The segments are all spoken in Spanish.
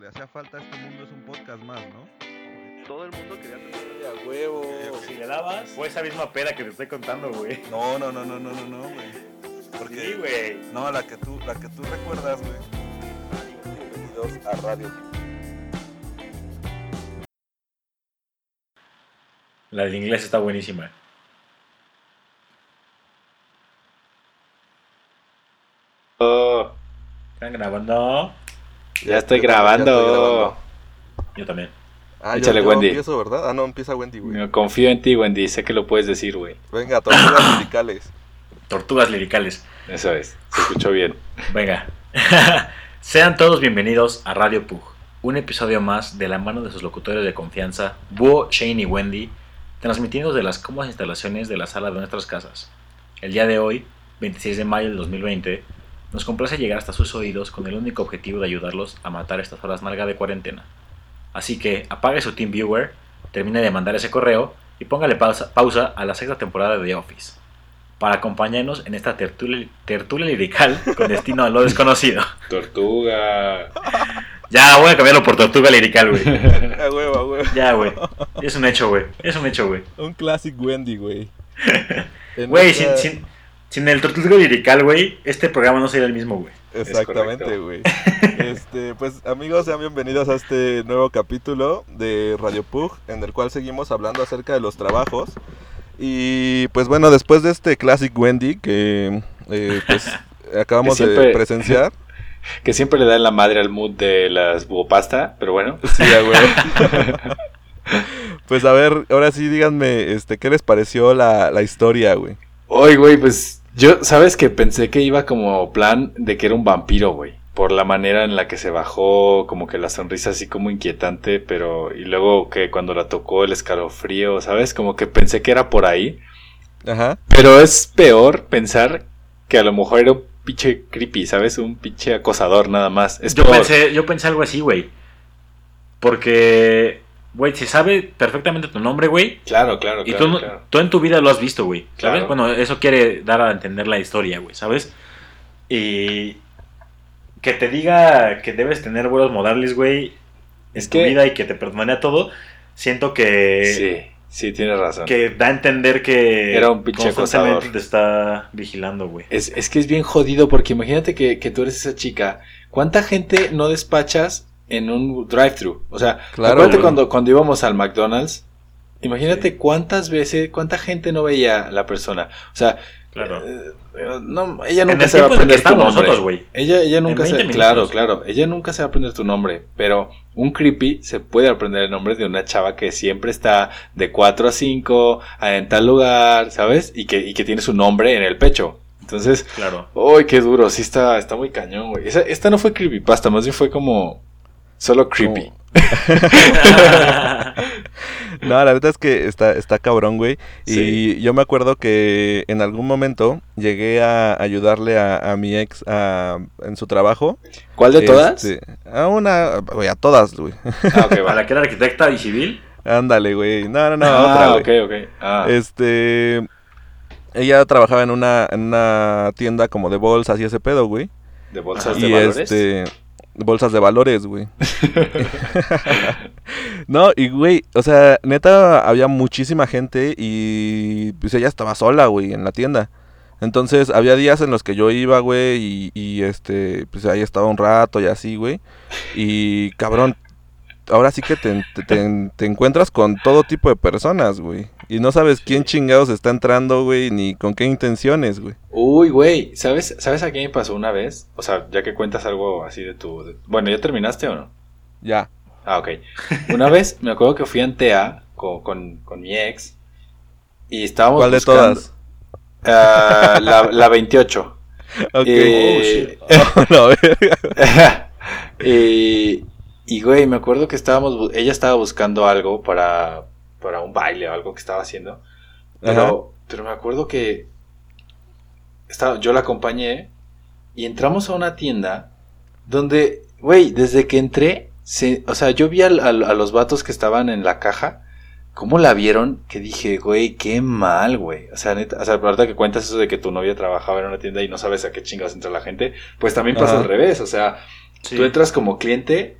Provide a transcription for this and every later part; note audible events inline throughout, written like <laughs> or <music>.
le hacía falta a este mundo es un podcast más, ¿no? Todo el mundo quería tener A huevo. Si le dabas, fue esa misma peda que te estoy contando, güey. No, no, no, no, no, no, no, güey. Porque Sí, güey. no, la que tú, la que tú recuerdas, güey. Bienvenidos a Radio. La del inglés está buenísima. Oh, ¿Están grabando? Ya estoy Ya grabando. estoy grabando. Yo también. Ah, Échale, yo, yo Wendy. empiezo, ¿verdad? Ah, no, empieza Wendy, güey. Me Confío en ti, Wendy. Sé que lo puedes decir, güey. Venga, tortugas <laughs> musicales. Tortugas liricales. Eso es. Se escuchó bien. Venga. <laughs> Sean todos bienvenidos a Radio Pug, un episodio más de la mano de sus locutores de confianza, Búho, Shane y Wendy, transmitiendo desde las cómodas instalaciones de la sala de nuestras casas. El día de hoy, 26 de mayo del 2020, nos complace llegar hasta sus oídos con el único objetivo de ayudarlos a matar estas horas largas de cuarentena. Así que apague su TeamViewer, termine de mandar ese correo y póngale pausa, pausa a la sexta temporada de The Office para acompañarnos en esta tertulia, tertulia lirical con destino a lo desconocido. <laughs> Tortuga. Ya, voy a cambiarlo por tortuga lirical, güey. A huevo, a huevo. Ya, güey. Es un hecho, güey. Es un hecho, güey. Un classic Wendy, güey. <laughs> Güey, sin, sin el tortuga lirical, güey, este programa no sería el mismo, güey. Exactamente, <laughs> güey. Este, pues amigos, sean bienvenidos a este nuevo capítulo de Radio Pug, en el cual seguimos hablando acerca de los trabajos. Y pues bueno, después de este Classic Wendy que eh, pues <laughs> acabamos Que de presenciar. <laughs> Que siempre le da en la madre al mood de las bubopasta, pero bueno. Sí, huevo. Pues a ver, ahora sí díganme, este, ¿qué les pareció la, la historia, güey? Oye, güey, pues yo, ¿sabes que Pensé que iba como plan de que era un vampiro, güey. Por la manera en la que se bajó, como que la sonrisa así como inquietante, pero... Y luego que cuando la tocó el escalofrío, ¿sabes? Como que pensé que era por ahí. Ajá. Pero es peor pensar que a lo mejor era un pinche creepy, ¿sabes? Un pinche acosador nada más. Es Yo peor. pensé, yo pensé algo así, güey. Porque, güey, si sabe perfectamente tu nombre, güey, Claro, claro, y claro, tú, no- claro. tú en tu vida lo has visto, güey. ¿Sabes? Claro. Bueno, eso quiere dar a entender la historia, güey, ¿sabes? Y que te diga que debes tener buenos modales, güey, en Es tu que- vida y que te perdonaría todo, siento que, Sí, sí, tienes razón. que da a entender que Era un pinche constantemente acosador. te está vigilando, güey. Es, es que es bien jodido porque imagínate que, que tú eres esa chica. ¿Cuánta gente no despachas en un drive-thru? O sea, Claro, acuérdate cuando, cuando íbamos al McDonald's. Imagínate Sí. cuántas veces, cuánta gente no veía a la persona. O sea, Claro. eh, eh, no, ella nunca se va a aprender tu nombre. nosotros, güey. Ella, ella nunca 20 se, minutos. claro, claro, ella nunca se va a aprender tu nombre, pero un creepy se puede aprender el nombre de una chava que siempre está de 4 a 5 en tal lugar, ¿sabes? Y que, y que tiene su nombre en el pecho. Entonces, Claro. ¡Uy, qué duro! Sí está, está muy cañón, güey. Esta no fue creepypasta, más bien fue como solo creepy. <laughs> No, la verdad es que está, está cabrón, güey. Y Sí. yo me acuerdo que en algún momento llegué a ayudarle a, a mi ex a- en su trabajo. ¿Cuál de todas? Este, a una, güey, a todas, güey. Ah, ok, Para que era arquitecta y civil. Ándale, güey. No, no, no, ah, otra, güey. ok, ok. Ah, Este, ella trabajaba en una, en una tienda como de bolsas y ese pedo, güey. ¿De bolsas y de valores? este, bolsas de valores, güey. <laughs> no, y güey, o sea, neta, había muchísima gente y pues ella estaba sola, güey, en la tienda. Entonces, había días en los que yo iba, güey, y, y, este, pues ahí estaba un rato y así, güey. Y cabrón, ahora sí que te, te- te- te encuentras con todo tipo de personas, güey. Y no sabes quién chingados está entrando, güey, ni con qué intenciones, güey. Uy, güey, ¿sabes, ¿sabes a qué me pasó una vez? O sea, ya que cuentas algo así de tu... de- Bueno, ¿ya terminaste o no? Ya. Ah, ok. Una vez me acuerdo que fui a Antea con, con, con mi ex y estábamos ¿Cuál de todas? Ah, la, la 28. <laughs> Ok. Eh, <laughs> No, <laughs> y, güey, me acuerdo que estábamos, ella estaba buscando algo para, para un baile o algo que estaba haciendo. Pero, pero me acuerdo que estaba, yo la acompañé y entramos a una tienda donde, güey, desde que entré, se, o sea, yo vi al- al- a los vatos que estaban en la caja, cómo la vieron, que dije, güey, qué mal, güey. O sea, neta, o sea, ahorita que cuentas eso de que tu novia trabajaba en una tienda y no sabes a qué chingas entra la gente, pues también pasa Ajá. al revés, o sea, Sí. Tú entras como cliente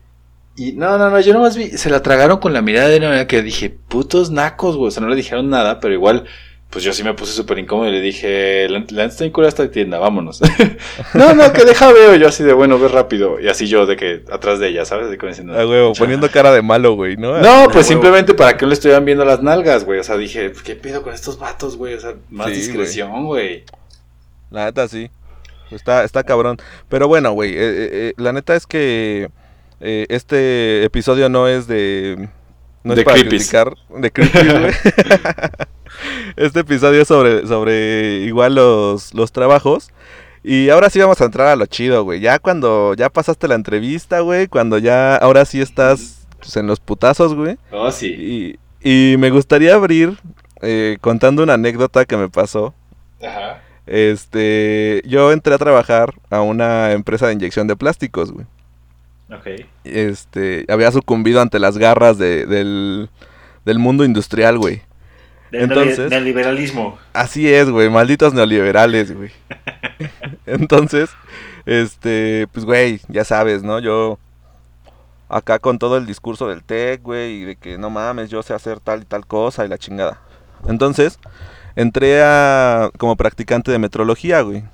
Y no, no, no, yo nomás vi, se la tragaron con la mirada de una manera que dije, putos nacos, güey. O sea, no le dijeron nada, pero igual, pues yo sí me puse súper incómodo y le dije, la la neta está bien cura esta tienda, vámonos. <laughs> no, no, que deja veo. Yo así de, bueno, ve rápido. Y así yo de que atrás de ella, ¿sabes? De como diciendo, Ah, huevo, poniendo cara de malo, güey, ¿no? No, Ah, pues simplemente para que no le estuvieran viendo las nalgas, güey. O sea, dije, ¿qué pedo con estos vatos, güey? O sea, más Sí, discreción, güey. La neta sí. Está, está cabrón. Pero bueno, güey. eh, eh, eh, la neta es que eh, este episodio no es de. No De es para creepies. criticar. De creepies, <laughs> <laughs> este episodio es sobre, sobre igual los, los trabajos. Y ahora sí vamos a entrar a lo chido, güey. Ya cuando ya pasaste la entrevista, güey. Cuando ya ahora sí estás pues, en los putazos, güey. Oh, sí. Y, y me gustaría abrir eh, contando una anécdota que me pasó. Ajá. Este, yo entré a trabajar a una empresa de inyección de plásticos, güey. Ok. Este, había sucumbido ante las garras de- del, del mundo industrial, güey. Del, Entonces- del liberalismo. Así es, güey, malditos neoliberales, güey. <laughs> Entonces, este, pues, güey, ya sabes, ¿no? Yo acá con todo el discurso del tech, güey, y de que no mames, yo sé hacer tal y tal cosa y la chingada. Entonces, entré a como practicante de metrología, güey.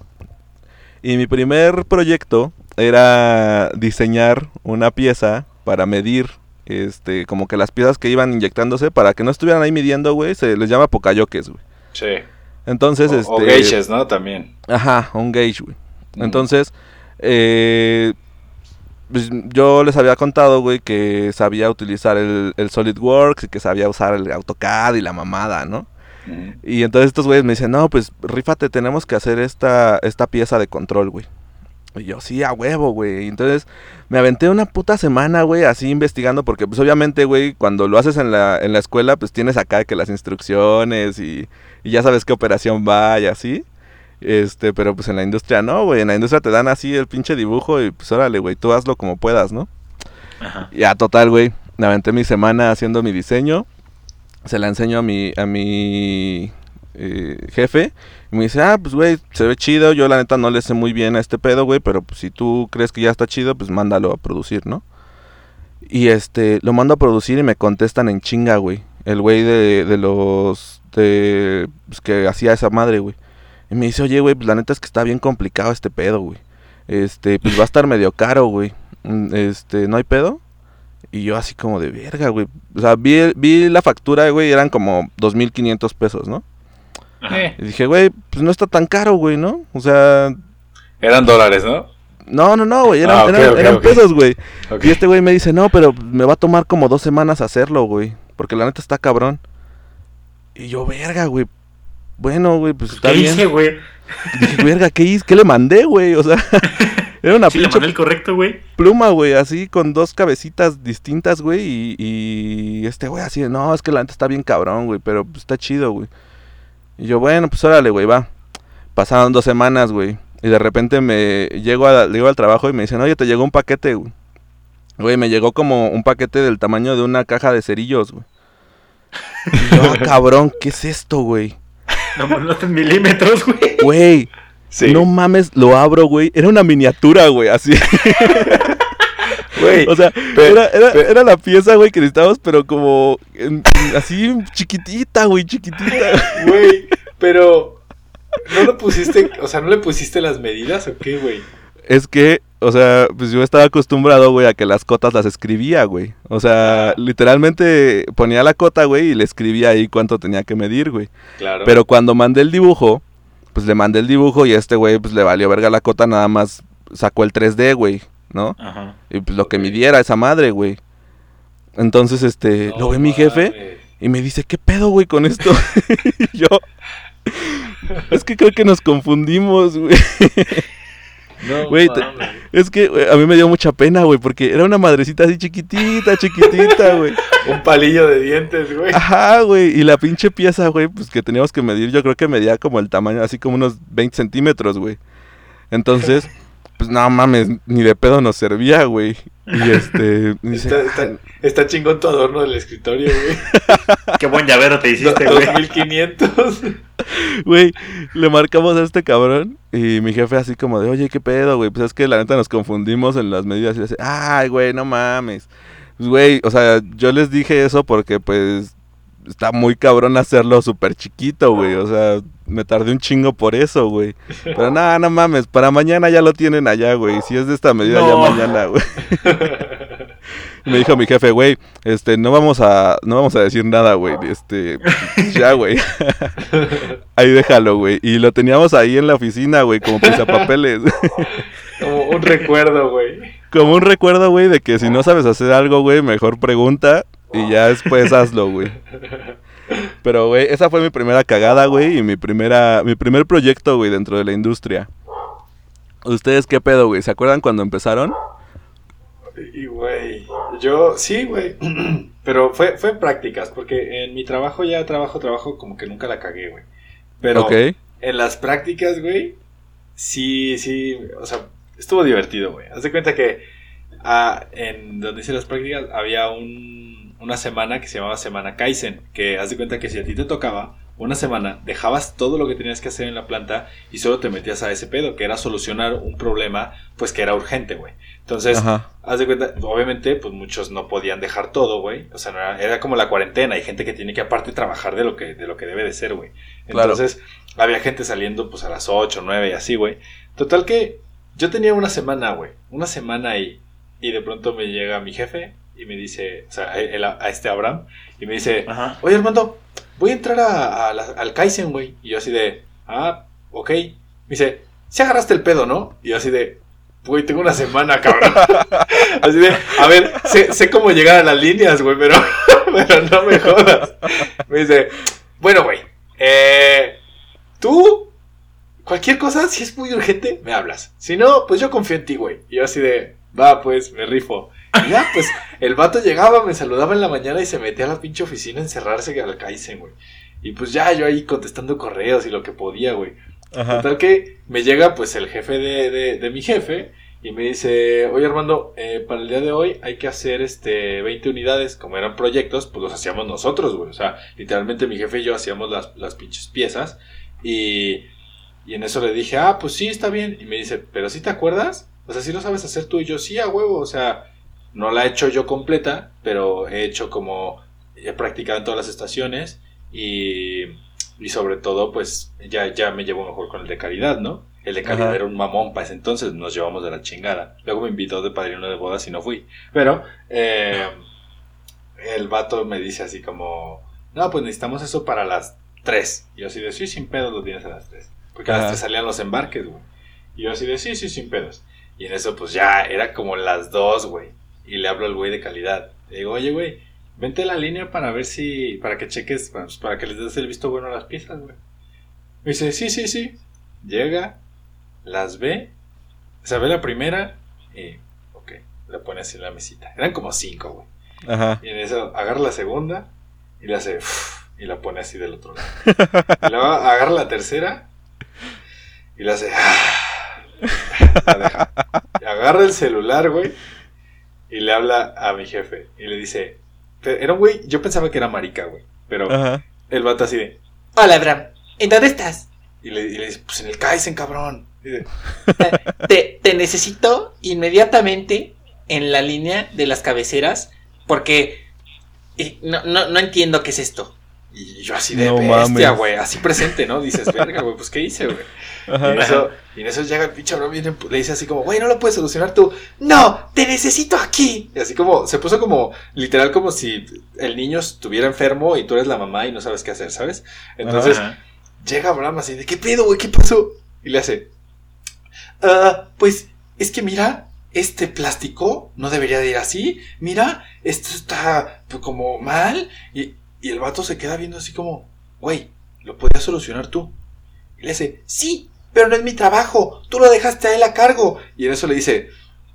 Y mi primer proyecto era diseñar una pieza para medir este como que las piezas que iban inyectándose para que no estuvieran ahí midiendo, güey, se les llama pocayoques, güey. Sí. Entonces, o, este o geishas, ¿no? También. Ajá, un gauge, güey. Mm. Entonces, eh, pues, yo les había contado, güey, que sabía utilizar el, el SolidWorks y que sabía usar el AutoCAD y la mamada, ¿no? Y entonces estos güeyes me dicen, no, pues rífate, tenemos que hacer esta, esta pieza de control, güey. Y yo, sí, a huevo, güey. Y entonces me aventé una puta semana, güey, así investigando, porque pues obviamente, güey, cuando lo haces en la, en la escuela, pues tienes acá que las instrucciones y, y ya sabes qué operación va y así. Este, pero pues en la industria no, güey. En la industria te dan así el pinche dibujo y pues órale, güey, tú hazlo como puedas, ¿no? Ajá. Ya, total, güey. Me aventé mi semana haciendo mi diseño. Se la enseño a mi, a mi eh, jefe. Y me dice, ah, pues, güey, se ve chido. Yo, la neta, no le sé muy bien a este pedo, güey. Pero pues, si tú crees que ya está chido, pues mándalo a producir, ¿no? Y este, lo mando a producir y me contestan en chinga, güey. El güey de, los. Pues, que hacía esa madre, güey. Y me dice, oye, güey, pues la neta es que está bien complicado este pedo, güey. Este, pues va a estar medio caro, güey. Mm, Este, ¿no hay pedo? Y yo así como de verga, güey. O sea, vi, vi la factura, güey, eran como 2.500 pesos, ¿no? Ajá. Y dije, güey, pues no está tan caro, güey, ¿no? O sea, Eran dólares, ¿no? no, no, no, güey, eran, Ah, eran- eran pesos, güey. Y este güey me dice, no, pero me va a tomar como dos semanas hacerlo, güey. Porque la neta está cabrón. Y yo, verga, güey. Bueno, güey, pues está ¿Qué bien. hice, güey? Dije, verga, ¿qué hice? ¿Qué le mandé, güey? O sea, <laughs> era una Sí, le mandé el correcto, güey. pluma, güey, así con dos cabecitas distintas, güey. Y, y este güey así no, es que la neta está bien cabrón, güey, pero pues, está chido, güey. Y yo, bueno, pues órale, güey, va. Pasaron dos semanas, güey. Y de repente me llego, a, llego al trabajo y me dicen, oye, te llegó un paquete, güey. Güey, me llegó como un paquete del tamaño de una caja de cerillos, güey. Y yo, ah, <laughs> cabrón, ¿qué es esto, güey? No, no en milímetros, güey. Güey, Sí. no mames, lo abro, güey. Era una miniatura, güey, así. <laughs> Güey. O sea, era, era, era la pieza, güey, que necesitábamos, pero como en- en- así chiquitita, güey, chiquitita. Güey, pero. ¿No lo pusiste, o sea, no le pusiste las medidas o qué, güey? Es que, o sea, pues yo estaba acostumbrado, güey, a que las cotas las escribía, güey. O sea, literalmente ponía la cota, güey, y le escribía ahí cuánto tenía que medir, güey. Claro. Pero cuando mandé el dibujo, pues le mandé el dibujo y a este güey, pues le valió verga la cota, nada más sacó el 3D, güey, ¿no? Ajá. Y pues lo que midiera esa madre, güey. Entonces, este, No lo ve mi jefe. Y me dice, ¿qué pedo, güey, con esto? <laughs> y yo, es que creo que nos confundimos, güey. <laughs> No, Güey. Es que güey, a mí me dio mucha pena, güey, porque era una madrecita así chiquitita, chiquitita, <laughs> güey. Un palillo de dientes, güey. Ajá, güey. Y la pinche pieza, güey, pues que teníamos que medir, yo creo que medía como el tamaño, así como unos 20 centímetros, güey. Entonces, pues no mames, ni de pedo nos servía, güey. Y <laughs> este, dice, Está, está, está chingón tu adorno del escritorio, güey. <laughs> Qué buen llavero te hiciste, güey. 2500. Güey, le marcamos a este cabrón y mi jefe así como de, oye, ¿qué pedo, güey? Pues es que la neta nos confundimos en las medidas y le dice, ay, güey, no mames. Pues, güey, o sea, yo les dije eso porque pues está muy cabrón hacerlo súper chiquito, güey. O sea, me tardé un chingo por eso, güey. Pero <laughs> nada, no mames, para mañana ya lo tienen allá, güey. Si es de esta medida, No. ya mañana, güey. <laughs> Me dijo mi jefe, güey, este, no vamos a, no vamos a decir nada, güey. Este, ya, güey. <laughs> ahí déjalo, güey. Y lo teníamos ahí en la oficina, güey, como pisapapeles. Como un recuerdo, güey. como un recuerdo, güey, de que si no sabes hacer algo, güey, mejor pregunta y ya después hazlo, güey. Pero, güey, esa fue mi primera cagada, güey, y mi primera, mi primer proyecto, güey, dentro de la industria. ¿Ustedes qué pedo, güey? ¿Se acuerdan cuando empezaron? Y, güey, yo, sí, güey. <clears throat> Pero fue, fue en prácticas, porque en mi trabajo ya trabajo, trabajo, como que nunca la cagué, güey. Pero en las prácticas, güey, sí, sí, o sea, estuvo divertido, güey. Haz de cuenta que ah, en donde hice las prácticas había un, una semana que se llamaba Semana Kaizen, que haz de cuenta que si a ti te tocaba una semana, dejabas todo lo que tenías que hacer en la planta y solo te metías a ese pedo, que era solucionar un problema, pues que era urgente, güey. Entonces, Ajá. haz de cuenta, obviamente, pues muchos no podían dejar todo, güey. O sea, no era, era como la cuarentena. Hay gente que tiene que aparte trabajar de lo que, de lo que debe de ser, güey. Claro. Entonces, había gente saliendo pues a las 8, 9 y así, güey. Total que yo tenía una semana, güey. Una semana ahí. Y de pronto me llega mi jefe y me dice, o sea, a, a este Abraham, y me dice, Ajá. oye Armando, voy a entrar a, a la- al Kaizen, güey. Y yo así de, ah, ok. Me dice, si agarraste el pedo, ¿no? Y yo así de, güey, tengo una semana, <laughs> cabrón. así de, a ver, sé, sé cómo llegar a las líneas, güey, pero, <laughs> pero no me jodas. Me dice, bueno, güey, eh, tú, cualquier cosa, si es muy urgente, me hablas. Si no, pues yo confío en ti, güey. Y yo así de, va, pues, me rifo. Ya, pues, el vato llegaba, me saludaba en la mañana y se metía a la pinche oficina a encerrarse al Kaizen, güey. Y pues ya, yo ahí contestando correos y lo que podía, güey. Ajá. Total que me llega pues el jefe de, de- de mi jefe y me dice, oye Armando, eh, para el día de hoy hay que hacer este 20 unidades, como eran proyectos, pues los hacíamos nosotros, güey. O sea, literalmente mi jefe y yo hacíamos las, las pinches piezas y, y en eso le dije, ah, pues sí, está bien. Y me dice, pero sí te acuerdas? O sea, sí lo sabes hacer tú y yo, sí, a huevo. O sea, no la he hecho yo completa, pero he hecho como, he practicado en todas las estaciones y, y sobre todo, pues ya, ya me llevo mejor con el de calidad, ¿no? El de calidad Ajá. era un mamón para ese entonces, nos llevamos de la chingada. Luego me invitó de padrino de bodas y no fui. Pero eh, el vato me dice así como, no, pues necesitamos eso para las 3. Y yo así de, sí, sin pedos lo tienes a las 3. Porque a las Ajá. 3 salían los embarques, güey. Y yo así de, sí, sí, sin pedos. Y en eso, pues ya era como las 2, güey. Y le hablo al güey de calidad. Le digo, oye, güey, vente a la línea para ver si, para que cheques, pues, para que les des el visto bueno a las piezas, güey. Me dice, sí, sí, sí. Llega, las ve, o sea, ve la primera y, ok, la pone así en la mesita. Eran como cinco, güey. Ajá. Y en eso agarra la segunda y le hace, y la pone así del otro lado. Y luego agarra la tercera y le hace, la deja. Y agarra el celular, güey, y le habla a mi jefe y le dice, era un güey, yo pensaba que era marica, güey, pero Ajá. el vato así de, Hola, Abraham. ¿En dónde estás? y le, y le dice, pues en el Kaizen, cabrón. Y dice, Te, te necesito inmediatamente en la línea de las cabeceras porque eh, no, no, no entiendo qué es esto. Y yo así de No bestia, güey. Así presente, ¿no? Dices, verga, güey, pues ¿qué hice, güey? Y, en Ajá. eso, y en eso llega el pinche bien empu- le dice así como, güey, no lo puedes solucionar tú. No, te necesito aquí. Y así como, se puso como, literal como si el niño estuviera enfermo y tú eres la mamá y no sabes qué hacer, ¿sabes? Entonces, Ajá. llega Abraham así de, ¿qué pedo, güey? ¿Qué pasó? Y le hace, "Ah, pues es que mira, este plástico no debería de ir así. Mira, esto está pues, como mal. Y, y el vato se queda viendo así como, güey, lo podías solucionar tú. Y le dice, sí, pero no es mi trabajo. Tú lo dejaste a él a cargo. Y en eso le dice,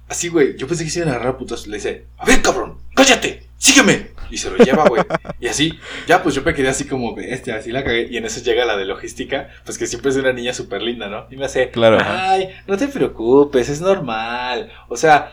así, güey, yo pensé que se iban a agarrar a putos. Le dice, a ver, cabrón, cállate, sígueme. Y se lo lleva, güey. Y así, ya, pues yo me quedé así como, bestia, así la cagué. Y en eso llega la de logística, pues que siempre es una niña súper linda, ¿no? Y me hace, Claro. ay, no te preocupes, es normal. O sea,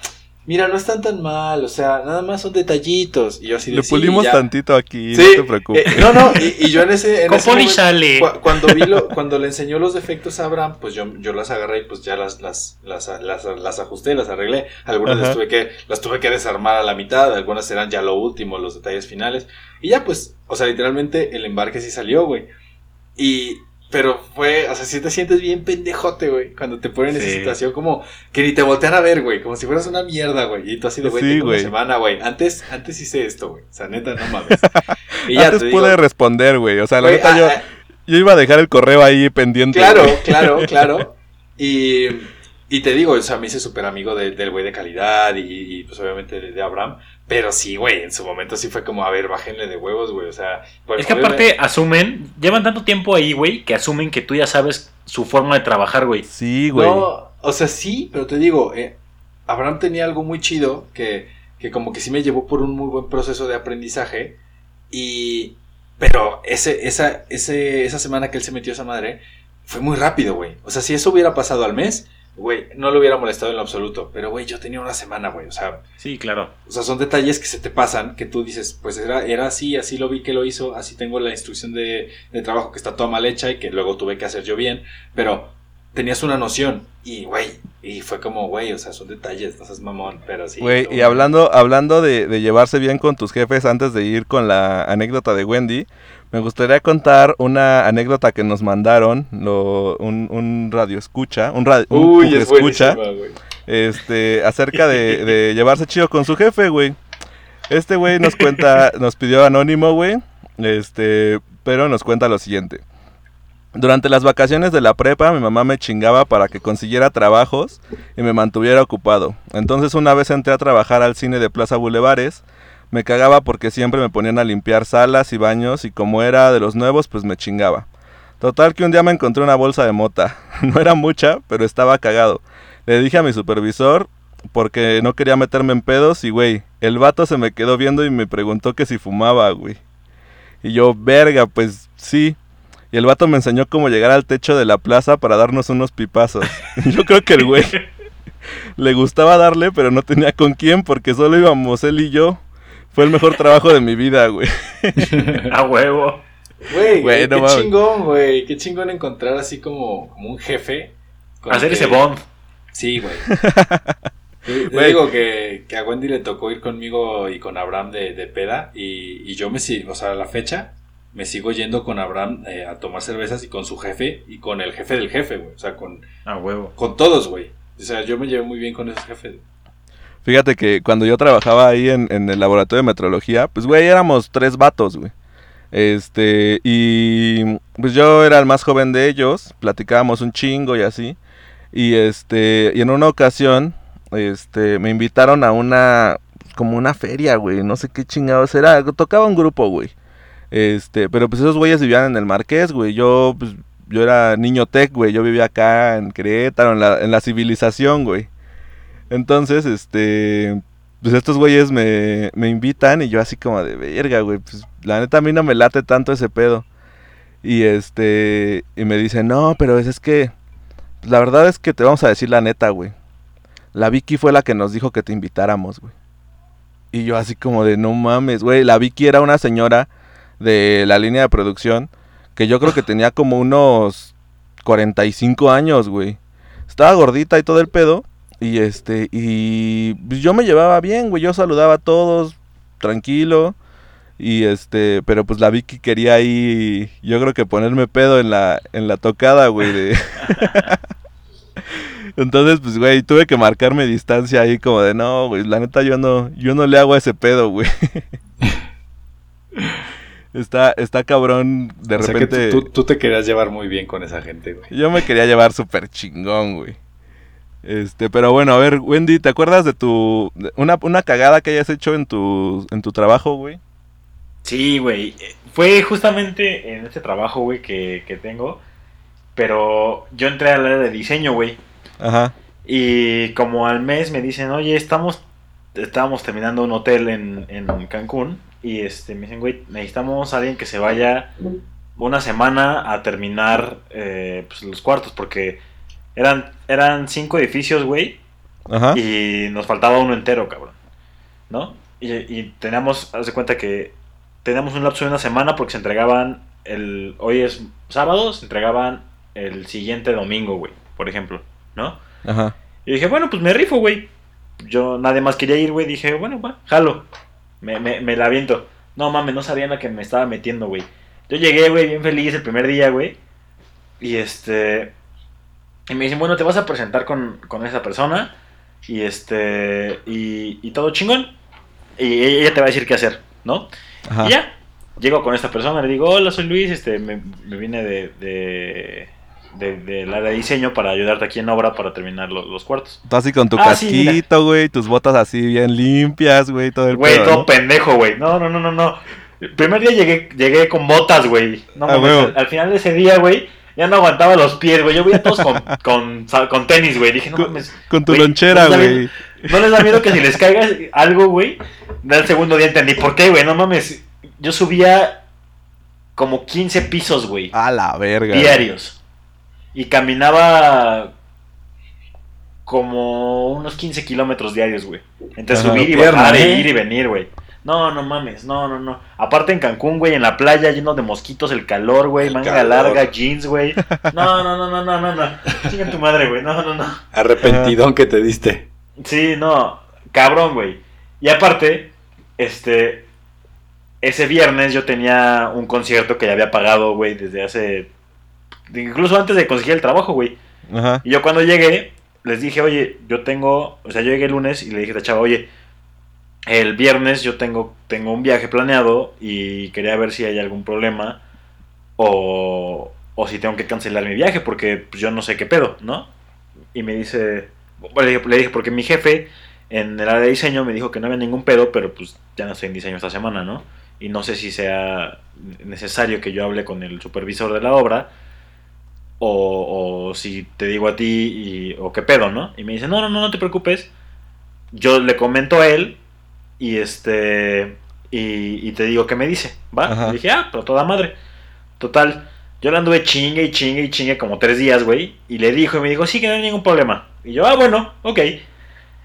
mira, no están tan mal, o sea, nada más son detallitos. Y yo así de, Le "Sí, pulimos ya". tantito aquí, Sí, no te preocupes. eh, no, no, y, y yo en ese, en ese poli momento- sale. Cu- Cuando vi lo, cuando le enseñó los defectos a Abraham, pues yo, yo las agarré y pues ya las, las, las, las, las ajusté, las arreglé. Algunas las tuve que, las tuve que desarmar a la mitad, algunas eran ya lo último, los detalles finales. Y ya pues, o sea, literalmente el embarque sí salió, güey. Y, pero fue, o sea, sí te sientes bien pendejote, güey, cuando te ponen en esa situación como que ni te voltean a ver, güey, como si fueras una mierda, güey. Y tú así de, güey, Sí, una semana, güey. Antes, antes hice esto, güey. O sea, neta, no mames. <laughs> Y ya Antes te pude digo, responder, güey. O sea, la neta, ah, yo, ah, yo iba a dejar el correo ahí pendiente. Claro, claro, <laughs> claro. Y, y te digo, o sea, me hice súper amigo de- del güey de calidad y, y, pues obviamente de, de Abraham. Pero sí, güey, en su momento sí fue como, a ver, bájenle de huevos, güey. O sea, pues, Es que aparte asumen, llevan tanto tiempo ahí, güey, que asumen que tú ya sabes su forma de trabajar, güey. Sí, güey. No, o sea, sí, pero te digo, eh, Abraham tenía algo muy chido que, que como que sí me llevó por un muy buen proceso de aprendizaje. Y. Pero ese, esa, ese, esa semana que él se metió a esa madre fue muy rápido, güey. O sea, si eso hubiera pasado al mes, güey, no le hubiera molestado en lo absoluto. Pero, güey, yo tenía una semana, güey. O sea, Sí, claro. o sea, son detalles que se te pasan, que tú dices, pues era, era así, así lo vi que lo hizo, así tengo la instrucción de, de trabajo que está toda mal hecha y que luego tuve que hacer yo bien, pero tenías una noción y, güey, y fue como, güey, o sea, son detalles, no seas mamón, pero sí. Güey, y hablando, hablando de, de llevarse bien con tus jefes antes de ir con la anécdota de Wendy, me gustaría contar una anécdota que nos mandaron, lo, un, un radio escucha, un, radio, Uy, es escucha, este, acerca de, de llevarse chido con su jefe, güey. Este güey nos cuenta, <laughs> nos pidió anónimo, güey, este, pero nos cuenta lo siguiente. Durante las vacaciones de la prepa, mi mamá me chingaba para que consiguiera trabajos y me mantuviera ocupado. Entonces una vez entré a trabajar al cine de Plaza Bulevares, me cagaba porque siempre me ponían a limpiar salas y baños y como era de los nuevos, pues me chingaba. Total que un día me encontré una bolsa de mota. <laughs> No era mucha, pero estaba cagado. Le dije a mi supervisor porque no quería meterme en pedos y güey, el vato se me quedó viendo y me preguntó que si fumaba, güey. Y yo, verga, pues sí. Y el vato me enseñó cómo llegar al techo de la plaza para darnos unos pipazos. <laughs> Yo creo que el güey <laughs> le gustaba darle, pero no tenía con quién porque solo íbamos él y yo. Fue el mejor trabajo de mi vida, güey. <laughs> A huevo. Güey, Güey, qué no mames. chingón, güey, qué chingón encontrar así como, como un jefe. Hacer que- ese bond. Sí, güey. <laughs> Te, digo que, que a Wendy le tocó ir conmigo y con Abraham de, de peda y, y yo me sigo, o sea, a la fecha me sigo yendo con Abraham eh, a tomar cervezas y con su jefe y con el jefe del jefe, güey. O sea, con, A huevo. con todos, güey. O sea, yo me llevé muy bien con esos jefes. Fíjate que cuando yo trabajaba ahí en, en el laboratorio de metrología, pues güey, éramos tres vatos, güey. Este, y pues yo era el más joven de ellos, platicábamos un chingo y así. Y este, y en una ocasión, este, me invitaron a una, como una feria, güey, no sé qué chingados era, tocaba un grupo, güey. Este, pero pues esos güeyes vivían en el Marqués, güey, yo, pues, yo era niño tech, güey, yo vivía acá en Querétaro, en la, en la civilización, güey. Entonces, este, pues estos güeyes me, me invitan y yo así como de verga, güey, pues la neta a mí no me late tanto ese pedo. Y este, y me dicen, no, pero es, es que, pues, la verdad es que te vamos a decir la neta, güey. La Vicky fue la que nos dijo que te invitáramos, güey. Y yo así como de, no mames, güey, la Vicky era una señora de la línea de producción que yo creo que tenía como unos 45 años, güey. Estaba gordita y todo el pedo. Y este, y pues, yo me llevaba bien, güey. Yo saludaba a todos, tranquilo. Y este, pero pues la Vicky quería ahí, yo creo que ponerme pedo en la, en la tocada, güey. De... <laughs> Entonces, pues, güey, tuve que marcarme distancia ahí como de, no, güey, la neta yo no, yo no le hago a ese pedo, güey. <laughs> está, está cabrón, de o sea repente... que tú, tú- tú te querías llevar muy bien con esa gente, güey. Yo me quería llevar súper chingón, güey. Este, pero bueno, a ver, Wendy, ¿te acuerdas de tu... de una, una cagada que hayas hecho en tu, en tu trabajo, güey? Sí, güey. Fue justamente en este trabajo, güey, que, que tengo. Pero yo entré al área de diseño, güey. Ajá. Y como al mes me dicen, oye, estamos, estábamos terminando un hotel en, en Cancún. Y este, me dicen, güey, necesitamos a alguien que se vaya una semana a terminar eh, pues, los cuartos. Porque eran, eran cinco edificios, güey. Ajá. y nos faltaba uno entero, cabrón. ¿No? Y, y teníamos, haz de cuenta que teníamos un lapso de una semana porque se entregaban el. Hoy es sábado, se entregaban el siguiente domingo, güey, por ejemplo, ¿no? Ajá. Y dije, bueno, pues me rifo, güey. Yo nadie más quería ir, güey. Dije, bueno, va, jalo. Me, me, me la aviento. No mames, no sabía en la que me estaba metiendo, güey. Yo llegué, güey, bien feliz el primer día, güey. Y este. Y me dicen, bueno, te vas a presentar con, con esa persona. Y este. Y, y todo chingón. Y ella te va a decir qué hacer, ¿no? Ajá. Y ya. Llego con esta persona, le digo, hola, soy Luis, este, me, me vine de, de, de- del área de diseño para ayudarte aquí en obra para terminar lo- los cuartos. Tú así con tu Ah, casquito, güey, tus botas así bien limpias, güey, todo el Güey, todo ¿no? pendejo, güey. No, no, no, no, no. El primer día llegué, llegué con botas, güey. No Ah, al, al final de ese día, güey, ya no aguantaba los pies, güey. Yo veía a todos con, <laughs> con, tenis, güey. Dije, no Con- mames. Con tu Güey, lonchera, ¿no les da güey. ¿No les da miedo que si les caiga algo, güey? Del segundo día entendí por qué, güey. No mames. Yo subía como 15 pisos, güey. A la verga. güey. diarios. Y caminaba como unos 15 kilómetros diarios, güey. Entre Ajá. subir y bajar, ¿eh? e ir y venir, güey. No, no mames, no, no, no. Aparte en Cancún, güey, en la playa lleno de mosquitos, el calor, güey, El manga calor. larga, jeans, güey. No, no, no, no, no, no, no. Chinga tu madre, güey. No, no, no. Arrepentidón que te diste. Sí, no, cabrón, güey. Y aparte, este, ese viernes yo tenía un concierto que ya había pagado, güey, desde hace, incluso antes de conseguir el trabajo, güey. Ajá. Y yo cuando llegué, les dije, oye, yo tengo, o sea, yo llegué el lunes y le dije a la chava, oye, el viernes yo tengo, tengo un viaje planeado y quería ver si hay algún problema o, o si tengo que cancelar mi viaje porque pues, yo no sé qué pedo, ¿no? Y me dice, le le dije, porque mi jefe en el área de diseño me dijo que no había ningún pedo, pero pues ya no estoy en diseño esta semana, ¿no? Y no sé si sea necesario que yo hable con el supervisor de la obra o, o si te digo a ti o qué pedo, ¿no? Y me dice, no, no, no, no te preocupes. Yo le comento a él y este y, y te digo qué me dice, ¿va? Y dije, ah, pero toda madre. Total, yo le anduve chingue y chingue y chingue como tres días, güey. Y le dijo y me dijo, sí, que no hay ningún problema. Y yo, ah, bueno, ok.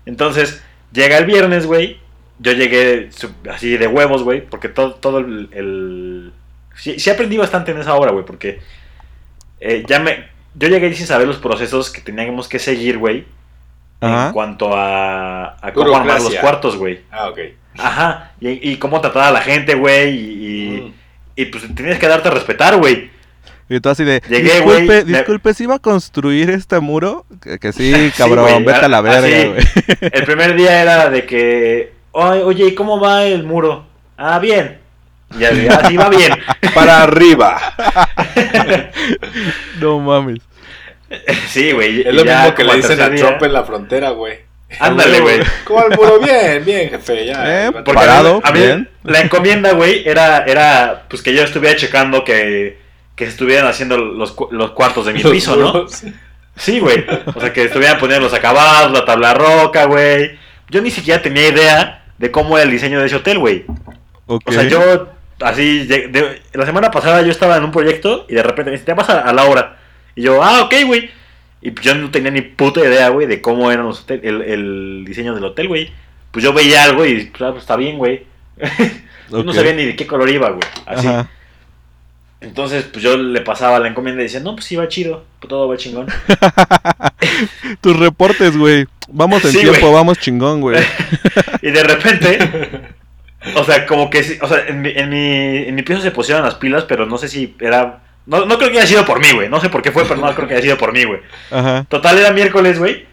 Entonces, llega el viernes, güey. Yo llegué así de huevos, güey, porque todo, todo el... el- Sí, sí aprendí bastante en esa obra, güey, porque eh, ya me... Yo llegué sin saber los procesos que teníamos que seguir, güey, Ajá. en cuanto a, a cómo armar los cuartos, güey. Ah, ok. Ajá, y, y cómo tratar a la gente, güey, y, y, Mm. y, pues tenías que darte a respetar, güey. Y tú así de, Llegué, disculpe, me- disculpe, ¿si iba a construir este muro? Que, que sí, <laughs> cabrón, vete a la a- verga, güey. <laughs> El primer día era de que, "Ay, oye, ¿y cómo va el muro? Ah, bien. Y así, "Ah, sí, va bien. <laughs> Para arriba. No mames. <laughs> Sí, güey. Es lo ya mismo que le dicen a Trump en la frontera, güey. Ándale, güey. <laughs> ¿Cómo el muro? Bien, bien, jefe. Ya. Eh, Parado, a mí, bien. la encomienda, güey, era, era pues que yo estuviera checando que, que estuvieran haciendo los, los cuartos de mi los piso, ¿no? Sí, güey. O sea, que estuvieran poniendo los acabados, la tabla roca, güey. Yo ni siquiera tenía idea de cómo era el diseño de ese hotel, güey. O sea, yo, así, de- de- la semana pasada yo estaba en un proyecto y de repente me dice, te vas a, a la hora. Y yo, ah, ok, güey. Y yo no tenía ni puta idea, güey, de cómo era los hotel- el, el diseño del hotel, güey. Pues yo veía algo y, claro, está bien, güey. <laughs> No sabía ni de qué color iba, güey. Así. Ajá. Entonces, pues yo le pasaba la encomienda y decía, no, pues sí va chido, pues todo va chingón. <laughs> Tus reportes, güey. Vamos en Sí, tiempo, vamos chingón, güey. <laughs> Y de repente, o sea, como que, o sea, en mi, en mi, en mi piso se pusieron las pilas, pero no sé si era... No, no creo que haya sido por mí, güey. No sé por qué fue, pero no creo que haya sido por mí, güey. Ajá. Total, era miércoles, güey.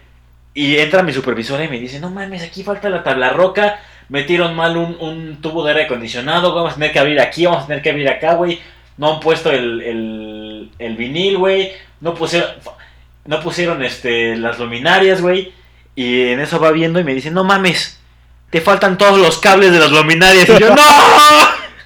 Y entra mi supervisora y me dice, no mames, aquí falta la tabla roca. Metieron mal un, un tubo de aire acondicionado. Vamos a tener que abrir aquí, vamos a tener que abrir acá, güey. No han puesto el, el, el vinil, güey. No pusieron, no pusieron este, las luminarias, güey. Y en eso va viendo y me dice, no mames, te faltan todos los cables de las luminarias. Y yo, <laughs> no,